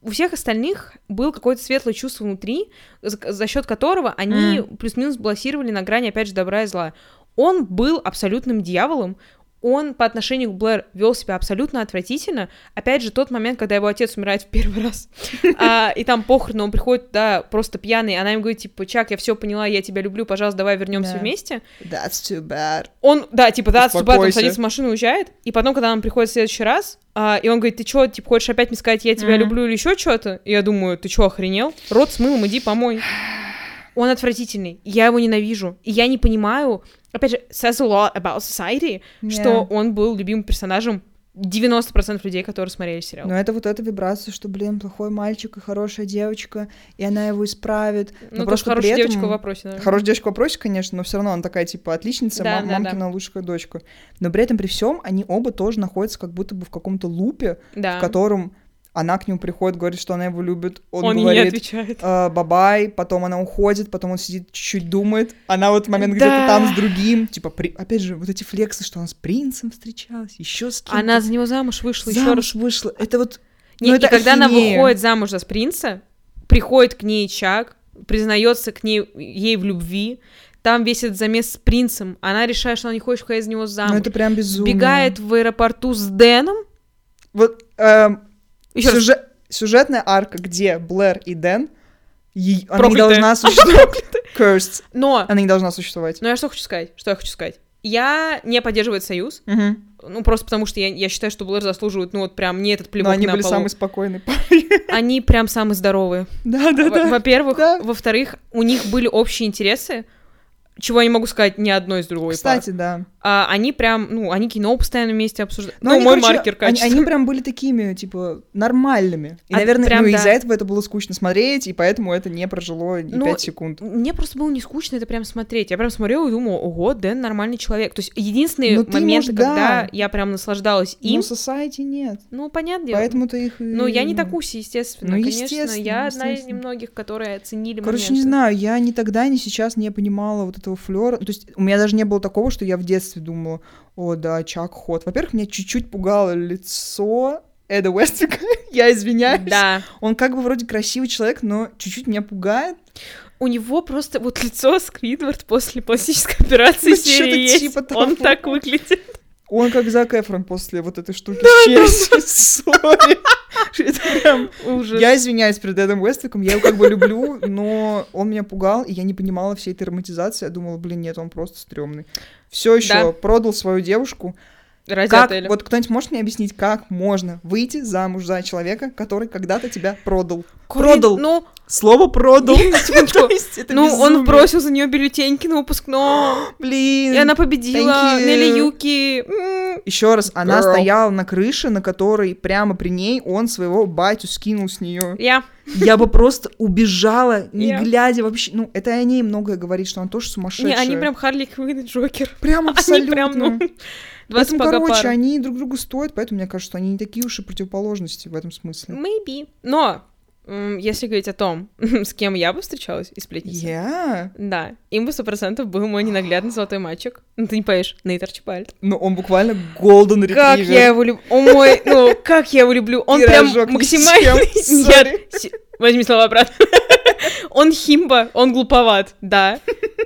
у, всех остальных был какое-то светлое чувство внутри, за, счет которого они плюс-минус балансировали на грани, опять же, добра и зла. Он был абсолютным дьяволом, он по отношению к Блэр вел себя абсолютно отвратительно. Опять же, тот момент, когда его отец умирает в первый раз, а, и там похороны, он приходит, да, просто пьяный, она ему говорит, типа, Чак, я все поняла, я тебя люблю, пожалуйста, давай вернемся Да. вместе. That's too bad. Он, да, типа, да, Субат, он Успокойся. садится в машину, уезжает, и потом, когда он приходит в следующий раз, а, и он говорит, ты чё, типа, хочешь опять мне сказать, я тебя Мгм. люблю или еще что-то? И я думаю, ты чё, охренел? Рот с мылом, иди помой. Он отвратительный, я его ненавижу, и я не понимаю, опять же, says a lot about society, что Yeah. он был любимым персонажем 90% людей, которые смотрели сериал. Но это вот эта вибрация, что, блин, плохой мальчик и хорошая девочка, и она его исправит. ну, но тоже просто при хорошая девочка этом- в вопросе, наверное. Хорошая девочка вопросе, конечно, но все равно она такая, типа, отличница, Да, мам- да, да. мамкина лучшая дочка. Но при этом, при всем, они оба тоже находятся как будто бы в каком-то лупе, Да. в котором она к нему приходит, говорит, что она его любит, он, Он ей говорит, отвечает. «Э, бабай, потом она уходит, потом он сидит, чуть-чуть думает, она вот в момент Да. где-то там с другим, типа, при- опять же, вот эти флексы, что она с принцем встречалась, еще с кем-то. Она за него замуж вышла еще раз. замуж вышла, это вот... Не, ну, и это когда она ахинея. выходит замуж за принца, приходит к ней Чак, признается к ней ей в любви, там весь этот замес с принцем, она решает, что она не хочет выходить за него Ну, замуж, это прям безумно. бегает в аэропорту с Дэном. Вот эм, Ещё раз. сюжет- сюжетная арка, где Блэр и Дэн, ей- она не должна существовать. Cursed. Но, Она не должна существовать. но я что хочу сказать? Что я хочу сказать? Я не поддерживаю союз, Мгм. ну, просто потому что я, я считаю, что Блэр заслуживает, ну, вот прям не этот Но плевок они на были полу. самые спокойные. Они прям самые здоровые. Да, да, Во- да. Во-первых. Да. Во-вторых, у них были общие интересы, чего я не могу сказать ни одной из другой. Кстати, да. А, они прям, ну, они кино постоянно вместе обсуждают. Но ну, они, мой короче, маркер они, качества. они прям были такими, типа, нормальными. И, А, наверное, прям ну, да. из-за этого это было скучно смотреть, и поэтому это не прожило и Ну, 5 секунд. Мне просто было не скучно это прям смотреть. Я прям смотрела и думала, ого, Дэн нормальный человек. То есть единственные Ну, ты, моменты, может, да. когда я прям наслаждалась им, Но society нет. ну, понятное дело. Поэтому-то их... Ну, я не ну, такуси, естественно. Ну, Конечно, естественно, я одна из немногих, которые оценили Короче, не моменты. знаю, я ни тогда, ни сейчас не понимала вот этого этого флера. То есть у меня даже не было такого, что я в детстве думала, о, да, Чак Хот. Во-первых, меня чуть-чуть пугало лицо Эда Уэствика. я извиняюсь. Да. Он как бы вроде красивый человек, но чуть-чуть меня пугает. У него просто вот лицо Сквидвард после пластической операции Ну, серии есть. типа того. Он так выглядит. Он как Зак Эфрон после вот этой штуки с челюстью. Сори. Это прям... Ужас. Я извиняюсь перед Эдом Уэствиком, я его как бы люблю, но он меня пугал, и я не понимала всей этой романтизации. Я думала, блин, нет, он просто стрёмный. Все еще Да. продал свою девушку. Ради Как, отеля. вот кто-нибудь может мне объяснить, как можно выйти замуж за человека, который когда-то тебя продал? Курит- Продал. Ну, Слово продал. есть это ну он бросил за нее бюллетеньки на выпускном. Блин. И она победила. Нелли Юки. Еще раз, она стояла на крыше, на которой прямо при ней он своего батю скинул с нее. Я. Я бы просто убежала, не глядя вообще. Ну, это о ней многое говорит, что она тоже сумасшедшая. Не, они прям Харли Квинн и Джокер. Прям Они абсолютно. прям, ну, два Поэтому, сапога короче, они друг другу стоят, поэтому мне кажется, что они не такие уж и противоположности в этом смысле. Maybe. Но, если говорить о том, с кем я бы встречалась из сплетницы, Я? да, им бы сто процентов был мой ненаглядный золотой мальчик. Ну, ты не поешь, Нейт Арчибальд. Ну, он буквально голден Как я его люблю. О мой, ну, как я его люблю. Он прям Пирожок максимально... Нет, возьми слова обратно. Он химба, он глуповат, да.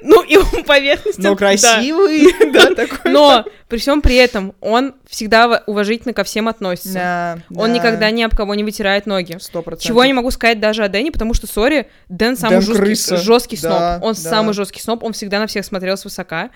Ну, и он поверхностен, Но красивый, да, такой. Но при всем при этом он всегда уважительно ко всем относится. Да, Он да. никогда ни об кого не вытирает ноги. Сто процентов. Чего я не могу сказать даже о Дэне, потому что, сори, Дэн самый Дэн жесткий, крыса. жесткий Да, сноб. Он да. самый жесткий сноб, он всегда на всех смотрел свысока.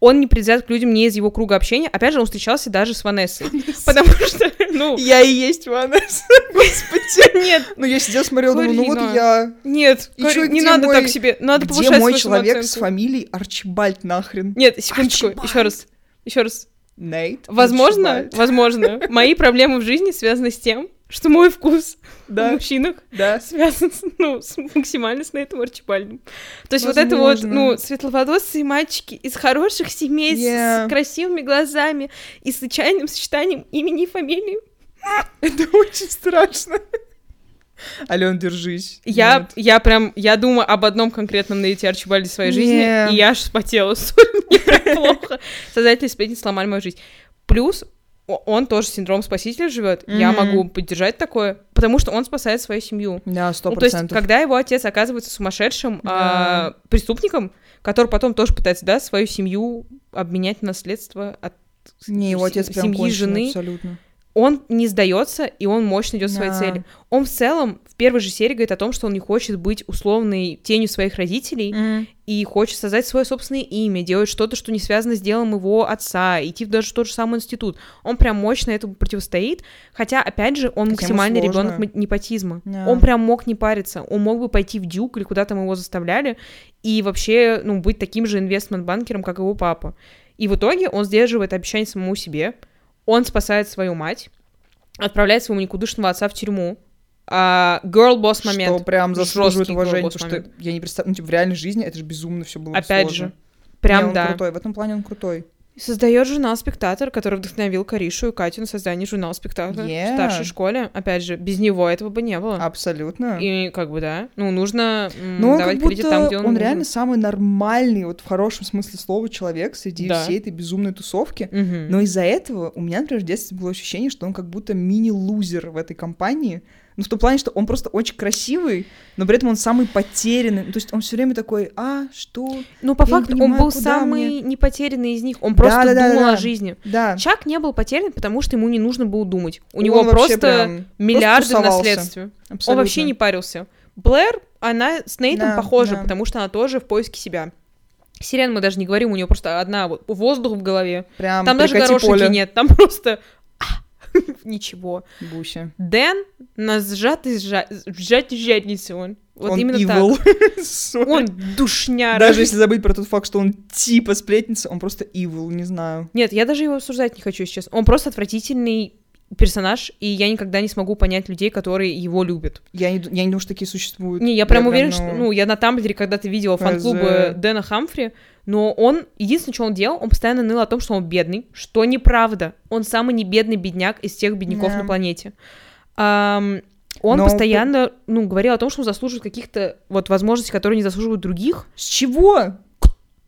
Он не предвзят к людям не из его круга общения. Опять же, он встречался даже с Ванессой. Потому что, ну, Я и есть Ванесса, господи. нет, Ну, я сидела, смотрела, думаю, ну вот я... нет, И Кори- чё, не где надо мой- так себе, надо Где повышать мой свою человек с фамилией Арчибальд нахрен? Нет, секундочку, Арчибальд. еще раз, еще раз. Нейт? Возможно, Арчибальд. возможно, мои проблемы в жизни связаны с тем, что мой вкус в Да, мужчинах да. связан с, ну, с максимально с Нейтом Арчибальдом. То есть вот это вот, Возможно. ну, светловолосые мальчики из хороших семей с- Yeah. с красивыми глазами и с случайным сочетанием имени и фамилии. Это очень страшно. Ален, держись. Я, Нет. я прям, я думаю об одном конкретном Нейте Арчибальде в своей жизни, Не. и я аж вспотела. Сори, мне плохо. Создатели сплетниц сломали мою жизнь. Плюс он тоже синдром спасителя живет. Я Мгм. могу поддержать такое, потому что он спасает свою семью. Да, сто Ну, то есть, процентов. когда его отец оказывается сумасшедшим а, преступником, который потом тоже пытается, да, свою семью обменять на наследство от Не, его отец прям семьи, конченый, жены, абсолютно. Он не сдается, и он мощно идет к своей Да. цели. Он в целом в первой же серии говорит о том, что он не хочет быть условной тенью своих родителей М. и хочет создать свое собственное имя, делать что-то, что не связано с делом его отца, идти в даже в тот же самый институт. Он прям мощно этому противостоит, хотя, опять же, он Хотя максимальный ребенок непотизма. Да. Он прям мог не париться, он мог бы пойти в дюк или куда там его заставляли и вообще, ну, быть таким же инвестмент-банкером, как его папа. И в итоге он сдерживает обещание самому себе, он спасает свою мать, отправляет своего никудышного отца в тюрьму. А, girl boss момент. Что прям заслуживает уважения, потому что я не представляю, ну, типа, в реальной жизни это же безумно все было Опять сложно. же. Прям Не, он да. крутой, в этом плане он крутой. Создает журнал «Спектатор», который вдохновил Каришу и Катю на создание журнала «Спектатор» Yeah. в старшей школе. Опять же, без него этого бы не было. Абсолютно. И как бы, да, ну, нужно Но он давать как будто, кредит там, где он, он нужен. реально самый нормальный, вот в хорошем смысле слова, человек среди Да. всей этой безумной тусовки. Мгм. Но из-за этого у меня, например, в детстве было ощущение, что он как будто мини-лузер в этой компании. Ну, в том плане, что он просто очень красивый, но при этом он самый потерянный. Ну, То есть он все время такой, а, что? Ну, по я не факту, он понимаю, был куда самый непотерянный из них. Он просто Да, да, да, думал да. о жизни. Да. Чак не был потерян, потому что ему не нужно было думать. У Он него просто миллиарды в тусовался. наследстве. Он абсолютно. вообще не парился. Блэр, она с Нейтом Да, похожа, да. потому что она тоже в поиске себя. Сирен мы даже не говорим, у нее просто одна вот воздух в голове. Прям Там даже горошинки поле. нет, там просто ничего. Буся. Дэн на сжатый сжа- сжать жадницы он. Вот он именно evil. так. Он душняра. Даже если забыть про тот факт, что он типа сплетница, он просто evil, не знаю. Нет, я даже его осуждать не хочу сейчас. Он просто отвратительный персонаж, и я никогда не смогу понять людей, которые его любят. Я не, я не думаю, что такие существуют. Не, я прям уверен, ну, что, ну, я на Тамблере когда-то видела фан-клубы. Дэна Хамфри, но он, единственное, что он делал, он постоянно ныл о том, что он бедный, что неправда. Он самый не бедный бедняк из всех бедняков Да. на планете. Ам, он Но постоянно, ну, говорил о том, что он заслуживает каких-то вот возможностей, которые не заслуживают других. С чего?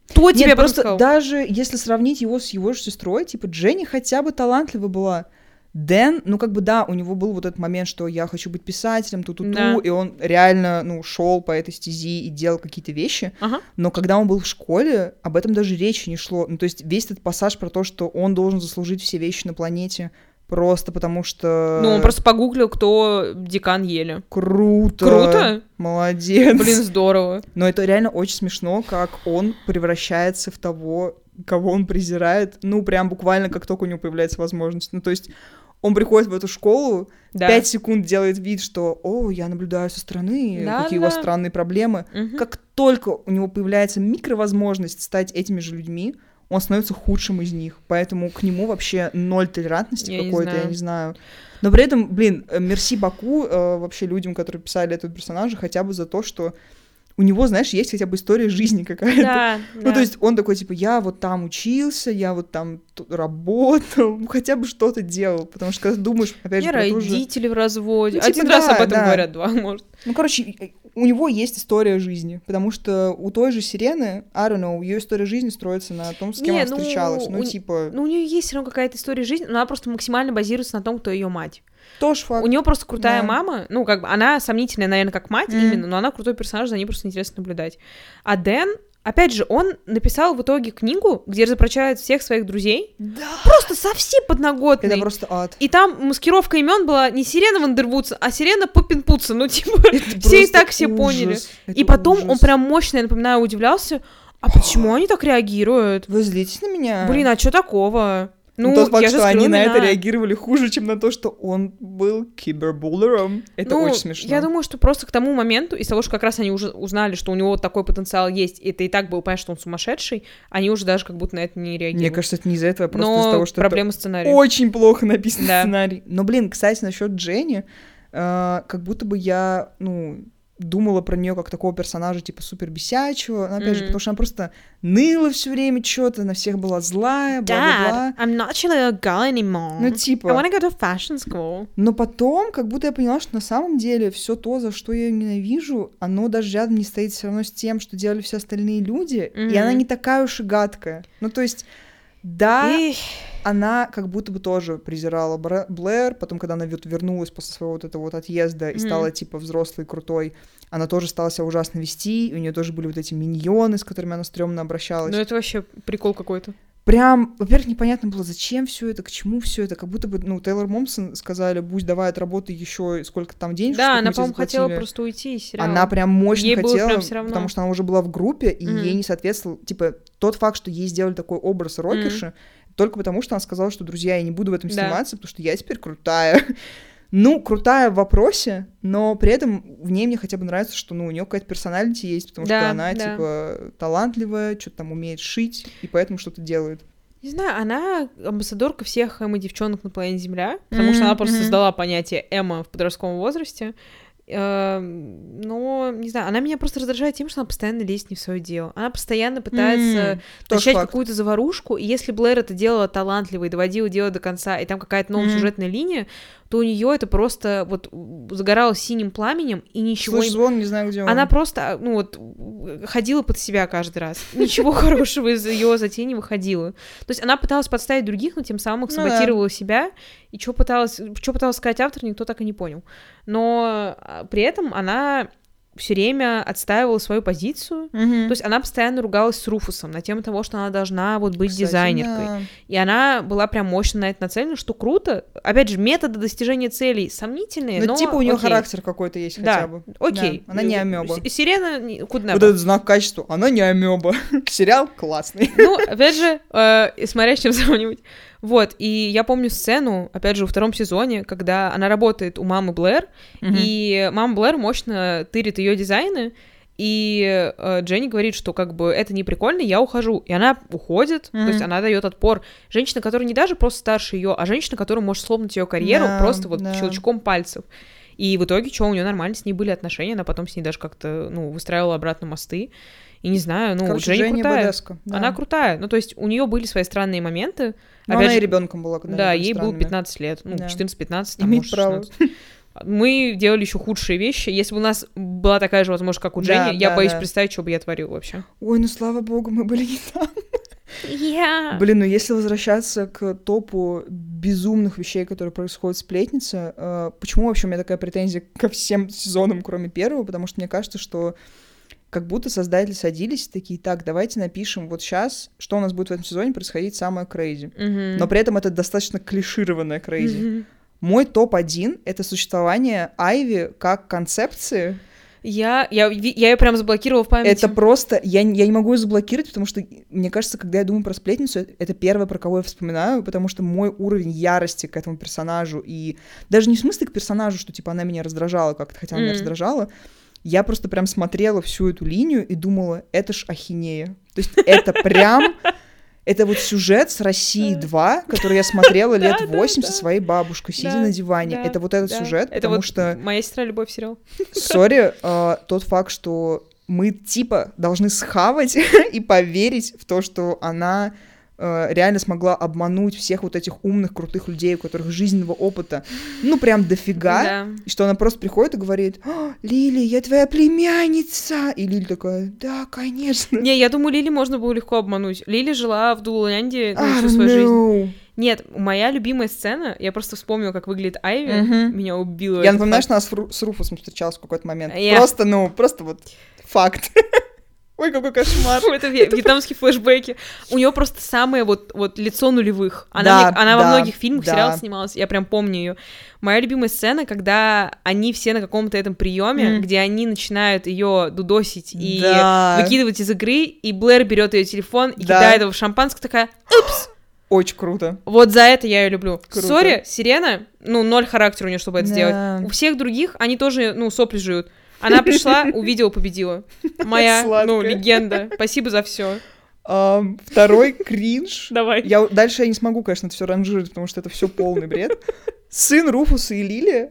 Кто тебе Нет, просто сказал? даже если сравнить его с его же сестрой, типа Дженни хотя бы талантлива была. Дэн, ну как бы да, у него был вот этот момент, что я хочу быть писателем, ту-ту-ту, Да. и он реально, ну, шел по этой стези и делал какие-то вещи. Ага. Но когда он был в школе, об этом даже речи не шло. Ну, то есть весь этот пассаж про то, что он должен заслужить все вещи на планете, просто потому что... Ну, он просто погуглил, кто декан Ели. Круто! Круто? Молодец! Блин, здорово. Но это реально очень смешно, как он превращается в того, кого он презирает, ну, прям буквально, как только у него появляется возможность. Ну, то есть он приходит в эту школу, Да. пять секунд делает вид, что «О, я наблюдаю со стороны, Да, какие у да. вас странные проблемы». Мгм. Как только у него появляется микровозможность стать этими же людьми, он становится худшим из них. Поэтому к нему вообще ноль толерантности какой-то, я не знаю. Но при этом, блин, э, мерси Баку э, вообще людям, которые писали этого персонажа, хотя бы за то, что у него, знаешь, есть хотя бы история жизни какая-то. Да, Ну, да. то есть он такой, типа, я вот там учился, я вот там работал, ну, хотя бы что-то делал. Потому что когда думаешь, опять же, родители в разводе. Ну, типа, Один раз да, об этом да. говорят, два, может. Ну, короче, у него есть история жизни, потому что у той же Сирены, I don't know, ее история жизни строится на том, с кем Не, она ну, встречалась. Ну, у- типа, Ну, у нее есть все равно какая-то история жизни, но она просто максимально базируется на том, кто ее мать. Тоже факт. У нее просто крутая Да. мама, ну, как бы, она сомнительная, наверное, как мать Мгм. именно, но она крутой персонаж, за ней просто интересно наблюдать. А Дэн, опять же, он написал в итоге книгу, где разоблачает всех своих друзей, Да! просто совсем подноготный. Это просто ад. И там маскировка имен была не Сирена Вандервудс, а Сирена Поппинпутса. Ну, типа, Это все и так все ужас. поняли. Это И потом он прям мощно, я напоминаю, удивлялся, а почему они так реагируют? Вы злитесь на меня? Блин, а что такого? Ну, тот факт, я же что они на это реагировали хуже, чем на то, что он был кибербуллером. Это Ну, очень смешно. Я думаю, что просто к тому моменту, из того, что как раз они уже узнали, что у него такой потенциал есть, и это и так было понятно, что он сумасшедший, они уже даже как будто на это не реагируют. Мне кажется, это не из-за этого, а просто из-за того, что проблема сценария. очень плохо написан Да. сценарий. Но, блин, кстати, насчет Дженни, э, как будто бы я, ну, думала про нее как такого персонажа, типа, супер бесячего. Но, опять же, Мгм. потому что она просто ныла все время что-то, на всех была злая, бла-бла-бла. I'm not little girl anymore. Ну, I типа... wanna go to fashion school. Но потом, как будто я поняла, что на самом деле все то, за что я ее ненавижу, оно даже рядом не стоит все равно с тем, что делали все остальные люди, и Мгм. она не такая уж и гадкая. Ну, то есть, да, Эх, она как будто бы тоже презирала Блэр, потом, когда она вернулась после своего вот этого вот отъезда и Мгм. стала, типа, взрослой, крутой, она тоже стала себя ужасно вести, у нее тоже были вот эти миньоны, с которыми она стрёмно обращалась. Ну это вообще прикол какой-то. Прям, во-первых, непонятно было, зачем все это, к чему все это, как будто бы, ну, Тейлор Момсон сказали, будь давай отработай еще сколько там денег, Да, она, по-моему, хотела заплатили». просто уйти из сериала. Она прям мощно Ей хотела, прям равно. потому что она уже была в группе, и Мгм. ей не соответствовал, типа, тот факт, что ей сделали такой образ рокерши, только потому что она сказала, что, друзья, я не буду в этом Да. сниматься, потому что я теперь крутая. Ну, крутая в вопросе, но при этом в ней мне хотя бы нравится, что, ну, у нее какая-то персоналити есть, потому Да, что она, да. типа, талантливая, что-то там умеет шить, и поэтому что-то делает. Не знаю, она амбассадорка всех эмо-девчонок на планете Земля, потому что Мгм, она просто мгм. создала понятие эмо в подростковом возрасте. Эм, Но, не знаю, она меня просто раздражает тем, что она постоянно лезет не в свое дело. Она постоянно пытается тоже начать какую-то заварушку, и если Блэр это делала талантливо и доводила дело до конца, и там какая-то новая Мгм. сюжетная линия, то у нее это просто вот загоралось синим пламенем, и ничего Слышь, звон, не знаю, где он. Она просто, ну вот, ходила под себя каждый раз. Ничего хорошего из ее затеи не выходило. То есть она пыталась подставить других, но тем самым Ну саботировала себя. И что пыталась, что пыталась сказать автор, никто так и не понял. Но а, при этом она все время отстаивала свою позицию. Мгм. То есть она постоянно ругалась с Руфусом на тему того, что она должна вот быть Кстати, дизайнеркой. да. И она была прям мощно на это нацелена, что круто. Опять же, методы достижения целей сомнительные, Ну, но типа у нее окей. характер какой-то есть Да, хотя бы. Окей. Да, она не амеба. С- Сирена куда Вот этот знак качества. Она не амеба. Сериал классный. Ну, опять же, э, смотря с чем сравнивать. Вот, и я помню сцену, опять же, во втором сезоне, когда она работает у мамы Блэр, и мама Блэр мощно тырит ее дизайны, и э, Дженни говорит, что как бы это не прикольно, я ухожу. И она уходит, то есть она дает отпор. Женщина, которая не даже просто старше ее, а женщина, которая может сломать ее карьеру Да, просто вот да. щелчком пальцев. И в итоге, что, у нее нормально с ней были отношения, она потом с ней даже как-то, ну, выстраивала обратно мосты. И не знаю, ну, Короче, Дженни Женя крутая. бадеска, да. Она крутая. Ну, то есть у нее были свои странные моменты. Но Опять она же, и ребенком была, когда да, ей было странными. 15 лет. Ну, Да. 14-15, там, Имеет может, право. 16. Мы делали еще худшие вещи. Если бы у нас была такая же возможность, как у Да, Дженни, я да, боюсь да. представить, что бы я творил вообще. Ой, ну слава богу, мы были не там. Я... Блин, ну если возвращаться к топу безумных вещей, которые происходят в сплетнице, э, почему вообще у меня такая претензия ко всем сезонам, кроме первого? Потому что мне кажется, что как будто создатели садились такие, так, давайте напишем вот сейчас, что у нас будет в этом сезоне происходить самое crazy. Но при этом это достаточно клишированное crazy. Мой топ-1 — это существование Айви как концепции. Я, я, я ее прям заблокировала в памяти. Это просто... Я, я не могу ее заблокировать, потому что, мне кажется, когда я думаю про сплетницу, это- это первое, про кого я вспоминаю, потому что мой уровень ярости к этому персонажу, и даже не в смысле к персонажу, что, типа, она меня раздражала как-то, хотя она меня Мгм. раздражала, я просто прям смотрела всю эту линию и думала, это ж ахинея. То есть это прям... Это вот сюжет с России 2, который я смотрела лет Да, да, 8 да. со своей бабушкой, сидя на диване. Это вот этот сюжет, потому что... Моя сестра любовь сериал. Сори, э, тот факт, что мы типа должны схавать и поверить в то, что она э, реально смогла обмануть всех вот этих умных, крутых людей, у которых жизненного опыта, ну, прям дофига. Да. И что она просто приходит и говорит, «А, Лили, я твоя племянница. И Лили такая, да, конечно. Не, я думаю, Лили можно было легко обмануть. Лили жила в Дуланде ну, всю свою жизнь. know. Нет, моя любимая сцена, я просто вспомнила, как выглядит Айви, Мгм. меня убило. Я напоминаю, факт. что она с, Ру- с Руфусом встречалась в какой-то момент. Я- Просто, ну, просто вот факт. Ой, какой кошмар. Это вьетнамские флешбеки. У нее просто самое вот, вот лицо нулевых. Она, Да, мне- она во да, многих фильмах, да. сериалах снималась, я прям помню ее. Моя любимая сцена, когда они все на каком-то этом приеме, Мгм. где они начинают ее дудосить и Да. выкидывать из игры, и Блэр берет ее телефон и Да. кидает его в шампанское, такая, Очень круто. вот за это я ее люблю. Круто. Сори, Сирена, ну, ноль характера у нее, чтобы это Да. сделать. У всех других они тоже, ну, сопли жуют. Она пришла, увидела, победила. Моя, ну, Сладкая. легенда. Спасибо за все. Ам, Второй кринж. Давай. Я, дальше я не смогу, конечно, это все ранжировать, потому что это все полный бред. Сын Руфуса и Лили.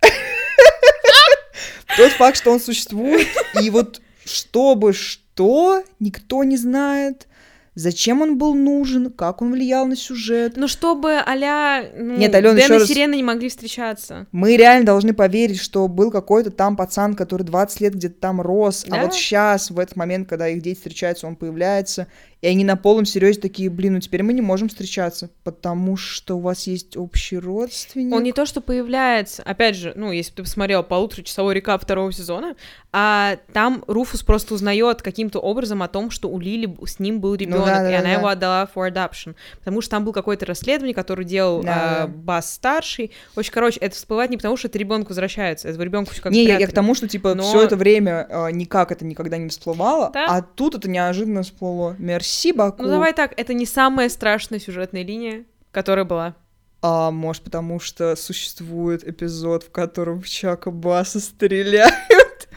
Тот факт, что он существует, и вот чтобы что, никто не знает. Зачем он был нужен, как он влиял на сюжет. Ну, чтобы а-ля... ну, Нет, Алёна, Дэн ещё и раз- Сирена не могли встречаться. Мы реально должны поверить, что был какой-то там пацан, который 20 лет где-то там рос, Да. а вот сейчас, в этот момент, когда их дети встречаются, он появляется, и они на полном серьезе такие, блин, ну теперь мы не можем встречаться, потому что у вас есть общий родственник. Он не то, что появляется, опять же, ну, если бы ты посмотрел полуторачасовой рекап второго сезона, а там Руфус просто узнает каким-то образом о том, что у Лили с ним был ребенок, Ну да, да, и да, она да. его отдала for adoption, потому что там был какое-то расследование, которое делал Да, а, да. Бас старший. Общем, короче, это всплывает не потому, что это ребенку возвращается, это ребенку все как не, я, я к тому, что типа Но- все это время э, никак это никогда не всплывало, Да. а тут это неожиданно всплыло. Мерси, Баку. Ну, давай так, это не самая страшная сюжетная линия, которая была. А может, потому что существует эпизод, в котором в Чака Баса стреляют.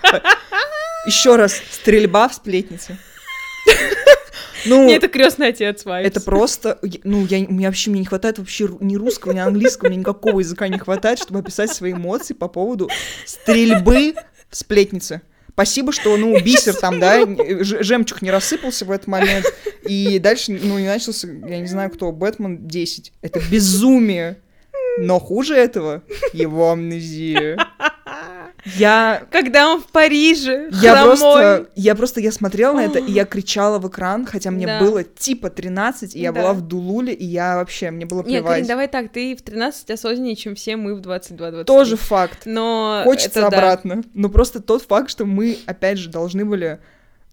Еще раз, стрельба в сплетнице. Ну, Не, это крестный отец, Вайпс. это просто, ну, я, у меня вообще мне не хватает вообще ни русского, ни английского, мне никакого языка не хватает, чтобы описать свои эмоции по поводу стрельбы в сплетнице. Спасибо, что, ну, бисер там, да, жемчуг не рассыпался в этот момент, и дальше, ну, не начался, я не знаю кто, Бэтмен 10. Это безумие. Но хуже этого его амнезия. Я Когда он в Париже, я хромой. просто, я просто, я смотрела на это, и я кричала в экран, хотя мне Да. было типа 13, и я Да. была в Дулуле, и я вообще, мне было Нет, плевать. Карин, давай так, ты в 13 осознаннее, чем все мы в 22-23. Тоже факт. Но Хочется это да. обратно. Но просто тот факт, что мы, опять же, должны были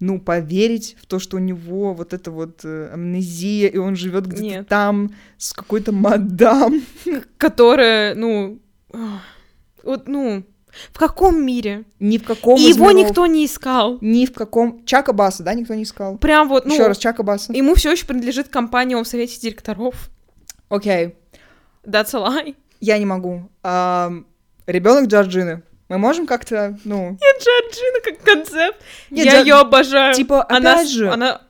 ну, поверить в то, что у него вот эта вот э, амнезия, и он живет где-то Нет. там с какой-то мадам. Которая, ну... Вот, ну... В каком мире? Ни в каком И его миров, никто не искал. Ни в каком... Чака Баса, да, никто не искал? Прям вот, ну... Еще раз, Чака Баса. Ему все еще принадлежит компания в совете директоров. Окей, That's a lie. я не могу. Ребенок Джорджины. Мы можем как-то, ну... Нет, Джорджина как концепт. Нет, Я Джор- ее обожаю. Типа, она, опять с- же, она...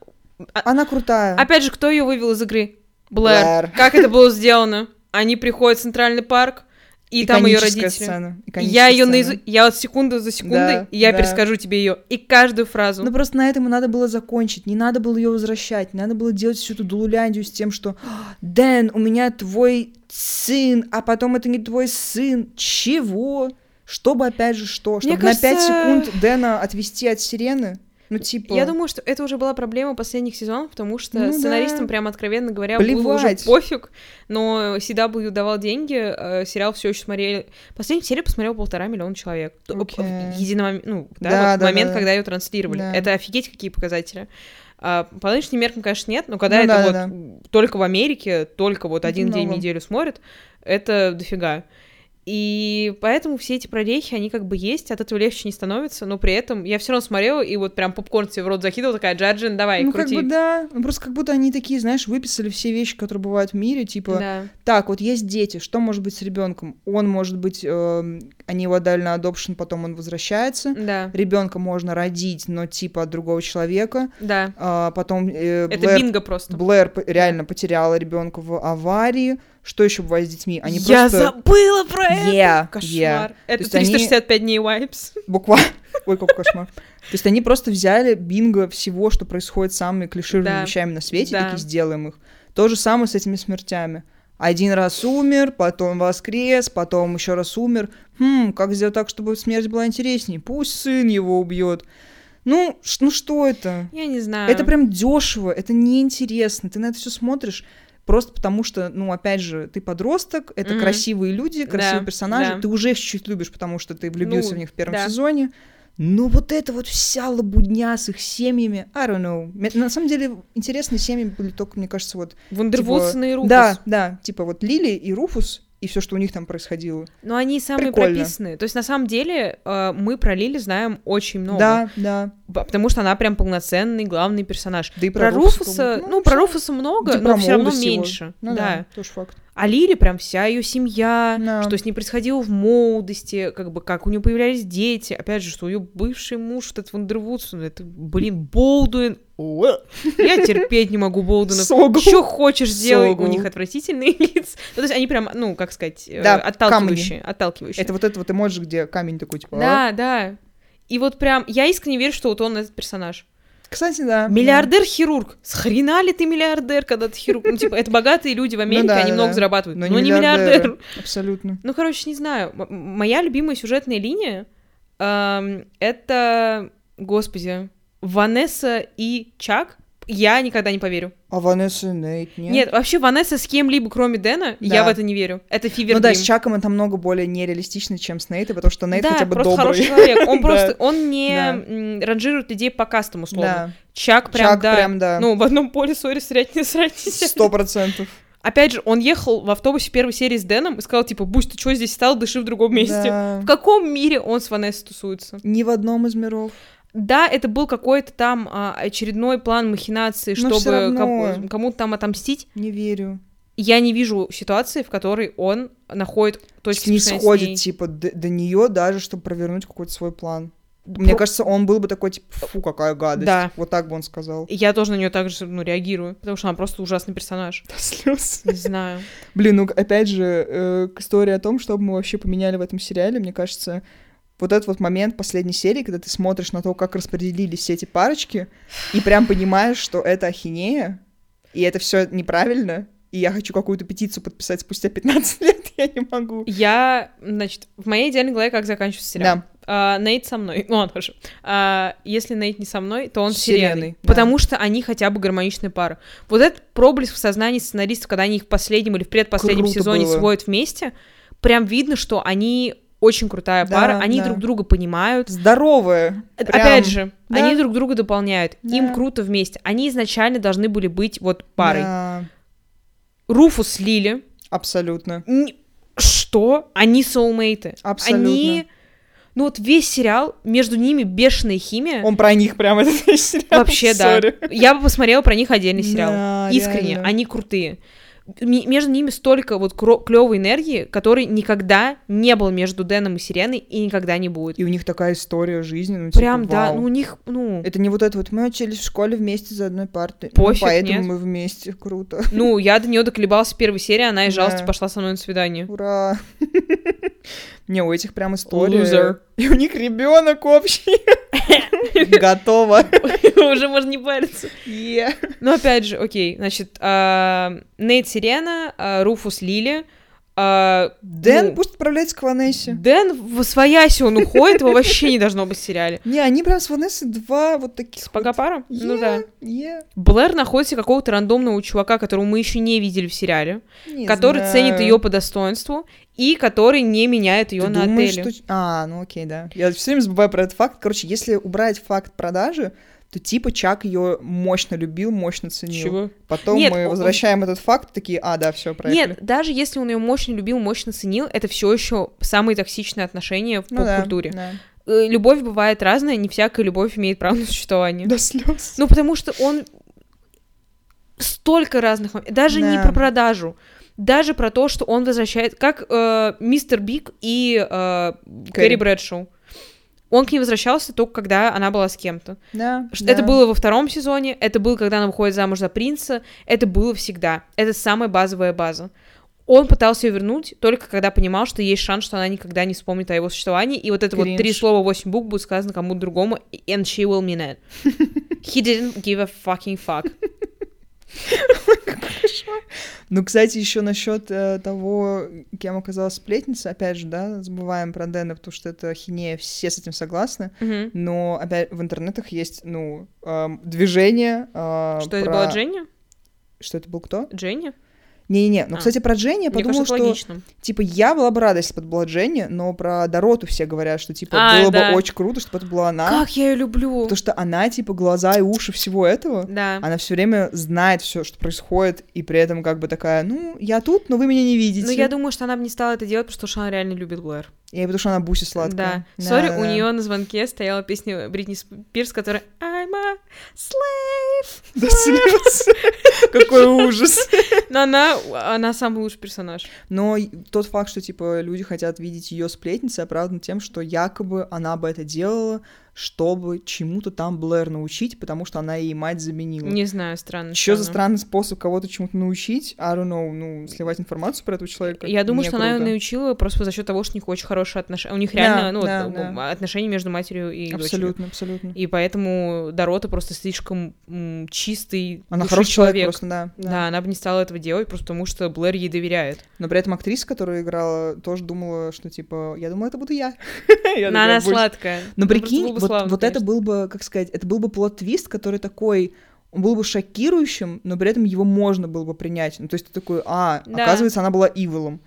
она крутая. Опять же, кто ее вывел из игры? Блэр. Блэр. Как это было сделано? Они приходят в Центральный парк, И, там ее родители. сцена. Я ее наизу... Я вот секунду за секундой, Да, и я да. перескажу тебе ее. И каждую фразу. Ну просто на этом и надо было закончить, не надо было ее возвращать, не надо было делать всю эту дулуляндию с тем, что Дэн, у меня твой сын, а потом это не твой сын. Чего? Чтобы опять же что? Мне Чтобы на 5 кажется- секунд Дэна отвести от сирены? Ну типа... Я думаю, что это уже была проблема последних сезонов, потому что Ну да. сценаристам, прям откровенно говоря, было уже Плевать. пофиг, но CW давал деньги, э, сериал все еще смотрели. Последнюю серию посмотрел полтора миллиона человек. Т- Окей. В едином, ну, да, Да, вот да, момент, да. когда ее транслировали. Да. Это офигеть какие показатели. А, по нынешним меркам, конечно, нет, но когда Ну это да, вот да, только в Америке, только вот один день в много. неделю смотрят, это дофига. И поэтому все эти прорехи, они как бы есть, от этого легче не становится, но при этом я все равно смотрела и вот прям попкорн себе в рот закидывала, такая, Джаджин, давай, ну, крути. как бы да, ну, просто как будто они такие, знаешь, выписали все вещи, которые бывают в мире, типа, Да. так, вот есть дети, что может быть с ребенком? Он может быть, эм, они его отдали на adoption, потом он возвращается. Да, Ребенка можно родить, но типа от другого человека. да. А, потом э, Это Блэр, бинго просто. Блэр реально потеряла ребенка в аварии. Что еще бывает с детьми? Они Я просто забыла про это! Yeah, Кошмар. yeah. Это есть они- 365 дней vibes. буквально. Ой, какой кошмар. То есть они просто взяли бинго всего, что происходит с самыми клишированными Да. вещами на свете, Да. такие сделаем их. То же самое с этими смертями. Один раз умер, потом воскрес, потом еще раз умер. Хм, как сделать так, чтобы смерть была интереснее? Пусть сын его убьет. Ну, ну что это? Я не знаю. Это прям дешево, это неинтересно. Ты на это все смотришь просто потому, что, ну, опять же, ты подросток, это Мгм. красивые люди, красивые Да, персонажи, да. ты уже их чуть-чуть любишь, потому что ты влюбился Ну, в них в первом да. сезоне. Но вот это вот вся лабудня с их семьями, I don't know. На самом деле, интересные семьи были только, мне кажется, вот... Вундервудсон и Руфус. Да, да, типа вот Лили и Руфус, и все, что у них там происходило. Но они самые Прикольно. прописанные. То есть, на самом деле, э, мы про Лили знаем очень много. Да, да. Потому что она прям полноценный главный персонаж. Да и Про, про, Руфуса, бы, ну, про. Руфуса много, Да но все равно его. меньше. Ну да. да, тоже факт. А Лили прям вся ее семья, Да. что с ней происходило в молодости, как бы как у нее появлялись дети. Опять же, что ее бывший муж, вот этот Вандервудсон, это, блин, Болдуин. Я терпеть не могу Болдуинов. Что хочешь сделай, у них отвратительные лица. Ну, то есть они прям, ну, как сказать, э, Да, отталкивающие. отталкивающие. Это вот это вот эмоджи, где камень такой, типа... а? Да, да. И вот прям, я искренне верю, что вот он этот персонаж. Кстати, да. Миллиардер-хирург. С хрена ли ты миллиардер, когда ты хирург? Ну, типа, это богатые люди в Америке, Ну да, они да, много да. зарабатывают. Но Но, не миллиардер. Абсолютно. Ну, короче, не знаю. М- моя любимая сюжетная линия эм, это, господи, Ванесса и Чак. Я никогда не поверю. А Ванесса и Нейт, нет? Нет, вообще Ванесса с кем-либо, кроме Дэна, Да. я в это не верю. Это Фивер Ну да, с Чаком это намного более нереалистично, чем с Нейтом, потому что Нейт да, хотя бы просто добрый. хороший человек. Он просто, он не Да. ранжирует людей по кастам, условно. Да, Чак прям, Чак да. прям, да. Ну, в одном поле, сори, срать не срать. Сто процентов. Опять же, он ехал в автобусе первой серии с Дэном и сказал, типа, Бусь, ты что здесь стал, дыши в другом месте. Да. В каком мире он с Ванессой тусуется? Ни в одном из миров. Да, это был какой-то там а, очередной план махинации, Но чтобы равно. кому-то там отомстить. Не верю. Я не вижу ситуации, в которой он находит точки не сходит, типа, до, до нее даже, чтобы провернуть какой-то свой план. Мне Про- кажется, он был бы такой, типа, фу, какая гадость. Да. Вот так бы он сказал. Я тоже на нее также ну, реагирую, потому что она просто ужасный персонаж. До слез. Не знаю. Блин, ну опять же, э, к истории о том, что бы мы вообще поменяли в этом сериале, мне кажется, вот этот вот момент последней серии, когда ты смотришь на то, как распределились все эти парочки, и прям понимаешь, что это ахинея, и это все неправильно, и я хочу какую-то петицию подписать спустя 15 лет, я не могу. Я, значит, в моей идеальной голове как заканчивается сериал. Да. А, Нейт со мной. Ну, он тоже. А, если Нейт не со мной, то он с. Сиреной, да. Потому что они хотя бы гармоничная пара. Вот этот проблеск в сознании сценаристов, когда они их в последнем или в предпоследнем Круто сезоне было. сводят вместе, прям видно, что они очень крутая Да, пара, они да. друг друга понимают. Здоровая. Э, Прям. Опять же, да. они друг друга дополняют. Да. Им круто вместе. Они изначально должны были быть вот парой. Да, Руфус с Лили. абсолютно. Что? Они соулмейты. Абсолютно. Они... Ну вот весь сериал, между ними бешеная химия. Он про них прям этот весь сериал. Вообще, да. Sorry. Я бы посмотрела про них отдельный сериал. Да, Искренне, реально. они крутые. Между ними столько вот клевой энергии, которой никогда не было между Дэном и Сиреной и никогда не будет. И у них такая история жизни, ну, типа, Прям, да, вау. ну у них, ну... Это не вот это вот, мы учились в школе вместе за одной партой. Пофиг, ну, поэтому нет. мы вместе, круто. Ну, я до нее доколебалась в первой серии, она и Да. жалости пошла со мной на свидание. Ура! Не, у этих прям история. Loser. И у них ребенок общий. Готово. Уже можно не париться. Е. Ну, опять же, окей, значит, а, Нейт Сирена, а, Руфус Лили, а, Дэн ну, пусть отправляется к Ванессе. Дэн в свояси он уходит, его вообще не должно быть в сериале. Не, они прям с Ванессой два вот таких С пара? вот. Ну да. Е. Блэр находится какого-то рандомного чувака, которого мы еще не видели в сериале, Не который знаю. ценит ее по достоинству и который не меняет ее Ты на думаешь, отеле. что- А, ну окей, да. Я все время забываю про этот факт. Короче, если убрать факт продажи, то типа Чак ее мощно любил, мощно ценил. Чего? Потом Нет, мы он- возвращаем этот факт, такие, а, да, все, проехали. Нет, даже если он ее мощно любил, мощно ценил, это все еще самые токсичные отношения в Ну да, поп-культуре. да. Э, Любовь бывает разная, не всякая любовь имеет право на существование. До слез. Ну, потому что он столько разных даже не Да. про продажу, даже про то, что он возвращает, как э, мистер Биг и э. Кэрри Брэдшоу. Он к ней возвращался только когда она была с кем-то. Да, Ш- да. Это было во втором сезоне, это было, когда она выходит замуж за принца, это было всегда. Это самая базовая база. Он пытался ее вернуть только когда понимал, что есть шанс, что она никогда не вспомнит о его существовании, и вот это вот Кринж. три слова, восемь букв будет сказано кому-то другому, and she will mean it. He didn't give a fucking fuck. Ну, кстати, еще насчет э, того, кем оказалась сплетница, опять же, да, забываем про Дэна, потому что это хинея, все с этим согласны. Но опять в интернетах есть, ну, эм, движение. э, Что это была Дженни? Что это был кто? Дженни? Не-не-не, ну, А. кстати, про Дженни я подумала, кажется, что, логично. типа, я была бы рада, если бы это была Дженни, но про Дороту все говорят, что, типа, А, было да. бы очень круто, чтобы это была она. Как я ее люблю. Потому что она, типа, глаза и уши всего этого. Да. Она все время знает все, что происходит, и при этом как бы такая, ну, я тут, но вы меня не видите. Но я думаю, что она бы не стала это делать, потому что она реально любит Блэр. И потому что она буси сладкая. Да. Сори, Да, у да. нее на звонке стояла песня Бритни Спирс, которая I'm a slave. Да слез. Какой ужас. Но она, она самый лучший персонаж. Но тот факт, что, типа, люди хотят видеть ее сплетницей, оправдан тем, что якобы она бы это делала, чтобы чему-то там Блэр научить, потому что она ей мать заменила. Не знаю, странно. Что за странный способ кого-то чему-то научить? I don't know, ну, сливать информацию про этого человека. Я думаю, что она ее круто. научила просто за счет того, что у них очень хорошие отношения. У них Да, реально, ну, да, вот, да. м, отношения между матерью и дочерью. Абсолютно, абсолютно. И поэтому Дорота просто слишком м, чистый Она хороший человек, просто, да, Да. она бы не стала этого делать, просто потому что Блэр ей доверяет. Но при этом актриса, которая играла, тоже думала, что, типа, я думала, это буду я. Но она сладкая. Но Ну, прикинь, бы вот, вот это был бы, как сказать, это был бы плод-твист, который такой, он был бы шокирующим, но при этом его можно было бы принять. Ну, то есть ты такой, а, Да. оказывается, она была иволом.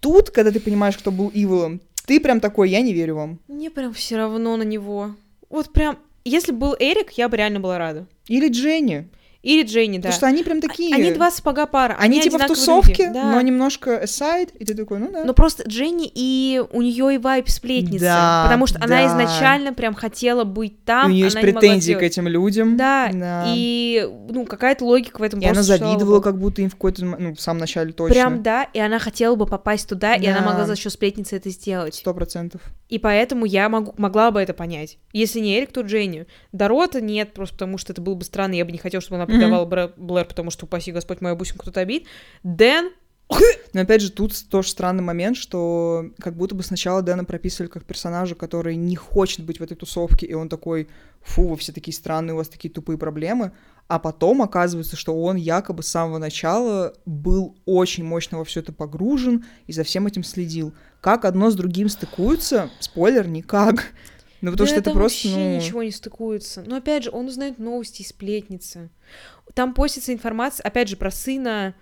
Тут, когда ты понимаешь, кто был иволом, ты прям такой, я не верю вам. Мне прям все равно на него. Вот прям, если бы был Эрик, я бы реально была рада. Или Дженни. Или Дженни, да. Потому что они прям такие... Они два сапога пара. Они, типа в тусовке, люди, да. но немножко aside, и ты такой, ну да. Но просто Дженни и у нее и вайп сплетницы. Да, потому что она да. изначально прям хотела быть там. и у нее есть она претензии к этим людям. Да, Да. и ну какая-то логика в этом И она завидовала бы. как будто им в какой-то, ну, в самом начале точно. Прям да, и она хотела бы попасть туда, и она Да. могла за счет сплетницы это сделать. Сто процентов. И поэтому я могу, могла бы это понять. Если не Эрик, то Дженни. Дорота нет, просто потому что это было бы странно, я бы не хотела, чтобы она предавала Бра- Блэр, потому что, упаси Господь, мою бусинку кто-то обид. Дэн, Но опять же, тут тоже странный момент, что как будто бы сначала Дэна прописывали как персонажа, который не хочет быть в этой тусовке, и он такой, фу, вы все такие странные, у вас такие тупые проблемы. А потом оказывается, что он якобы с самого начала был очень мощно во все это погружен и за всем этим следил. Как одно с другим стыкуются? Спойлер, никак. Ну, потому Да что это, там просто, вообще ну... ничего не стыкуется. Но опять же, он узнает новости из сплетницы. Там постится информация, опять же, про сына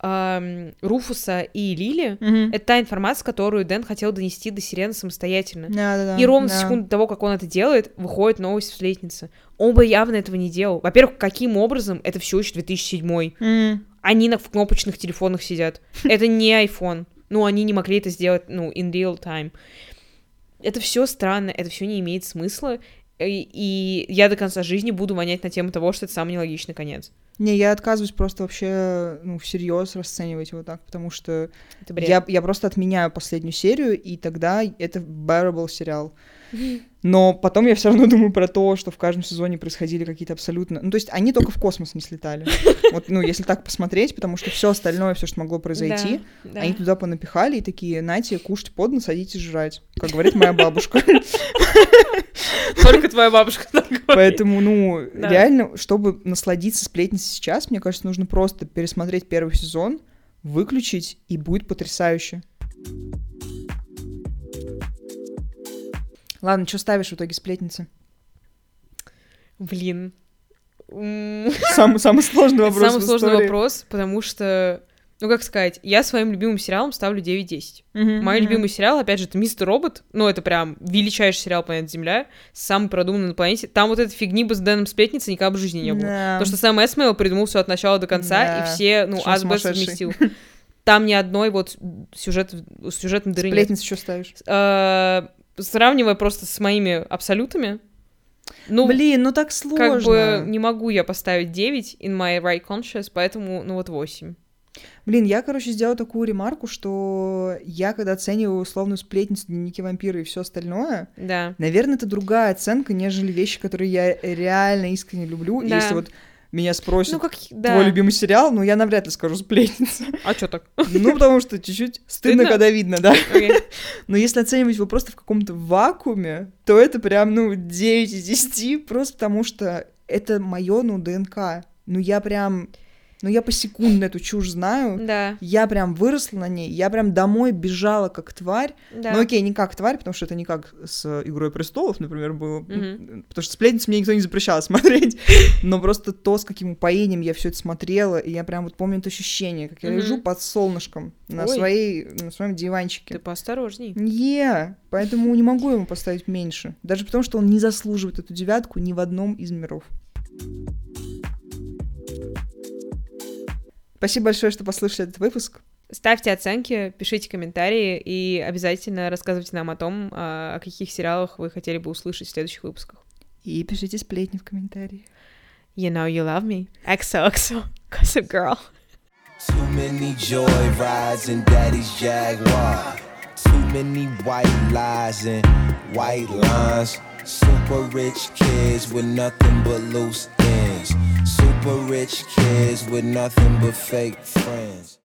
ам, Руфуса и Лили. Мгм. Это та информация, которую Дэн хотел донести до Сирены самостоятельно. Да-да-да, И ровно да. секунду того, как он это делает, выходит новость в сплетнице. Он бы явно этого не делал. Во-первых, каким образом? Это все еще 2007 М. Они на в кнопочных телефонах сидят. Это не iPhone. Ну, они не могли это сделать, ну, in real time. Это все странно, это все не имеет смысла. и, и я до конца жизни буду вонять на тему того, что это самый нелогичный конец. Не, я отказываюсь просто вообще, ну, всерьез расценивать его так, потому что я, я просто отменяю последнюю серию, и тогда это bearable сериал. Но потом я все равно думаю про то, что в каждом сезоне происходили какие-то абсолютно... Ну, то есть они только в космос не слетали. Вот, ну, если так посмотреть, потому что все остальное, все, что могло произойти, Да, да. они туда понапихали и такие, нате, кушать под нос, садитесь жрать, как говорит моя бабушка. Только твоя бабушка так говорит. Поэтому, ну, Да. реально, чтобы насладиться сплетницей сейчас, мне кажется, нужно просто пересмотреть первый сезон, выключить, и будет потрясающе. Ладно, что ставишь в итоге сплетницы? Блин. Самый, самый сложный вопрос. самый сложный вопрос, потому что, ну как сказать, я своим любимым сериалом ставлю 9-10. Мгм, Мой мгм. любимый сериал, опять же, это Мистер Робот. Ну, это прям величайший сериал «Планета Земля», самый продуманный на планете. Там вот этой фигни бы с Дэном Сплетницей никогда в жизни не было. Да. Потому что сам Эсмейл придумал все от начала до конца, Да. и все, ну, сумасшедший. совместил. Там ни одной вот сюжет, сюжетной дыры нет. Сплетницы что ставишь? Э, Сравнивая просто с моими абсолютами, ну, Блин, ну так сложно. как бы не могу я поставить 9 in my right conscious, поэтому, ну, вот 8. Блин, я, короче, сделала такую ремарку, что я, когда оцениваю условную сплетницу, дневники вампира и все остальное, Да. наверное, это другая оценка, нежели вещи, которые я реально искренне люблю. И Да. если вот меня спросят, Ну, как, да. твой любимый сериал, ну, я навряд ли скажу сплетница. А что так? Ну, потому что чуть-чуть стыдно, когда видно, да. Но если оценивать его просто в каком-то вакууме, то это прям, ну, 9 из 10, просто потому что это мое, ну, ДНК. Ну, я прям... Ну, я посекундно эту чушь знаю. Да, Я прям выросла на ней, я прям домой бежала как тварь. да. Ну окей, не как тварь, потому что это не как с «Игрой престолов», например, было. Мгм. Потому что «Сплетницу» мне никто не запрещал смотреть. Но просто то, с каким упоением я все это смотрела, и я прям вот помню это ощущение, как я Мгм. лежу под солнышком на, Ой. своей, на своем диванчике. Ты поосторожней. Не, поэтому не могу ему поставить меньше. Даже потому, что он не заслуживает эту девятку ни в одном из миров. Спасибо большое, что послушали этот выпуск. Ставьте оценки, пишите комментарии и обязательно рассказывайте нам о том, а, о каких сериалах вы хотели бы услышать в следующих выпусках. И пишите сплетни в комментариях. You know you love me. XOXO. Gossip Girl. Too many joy rides in daddy's Jaguar. Too many white lies and white lines. Super rich kids with nothing but loose ends. Super rich kids with nothing but fake friends.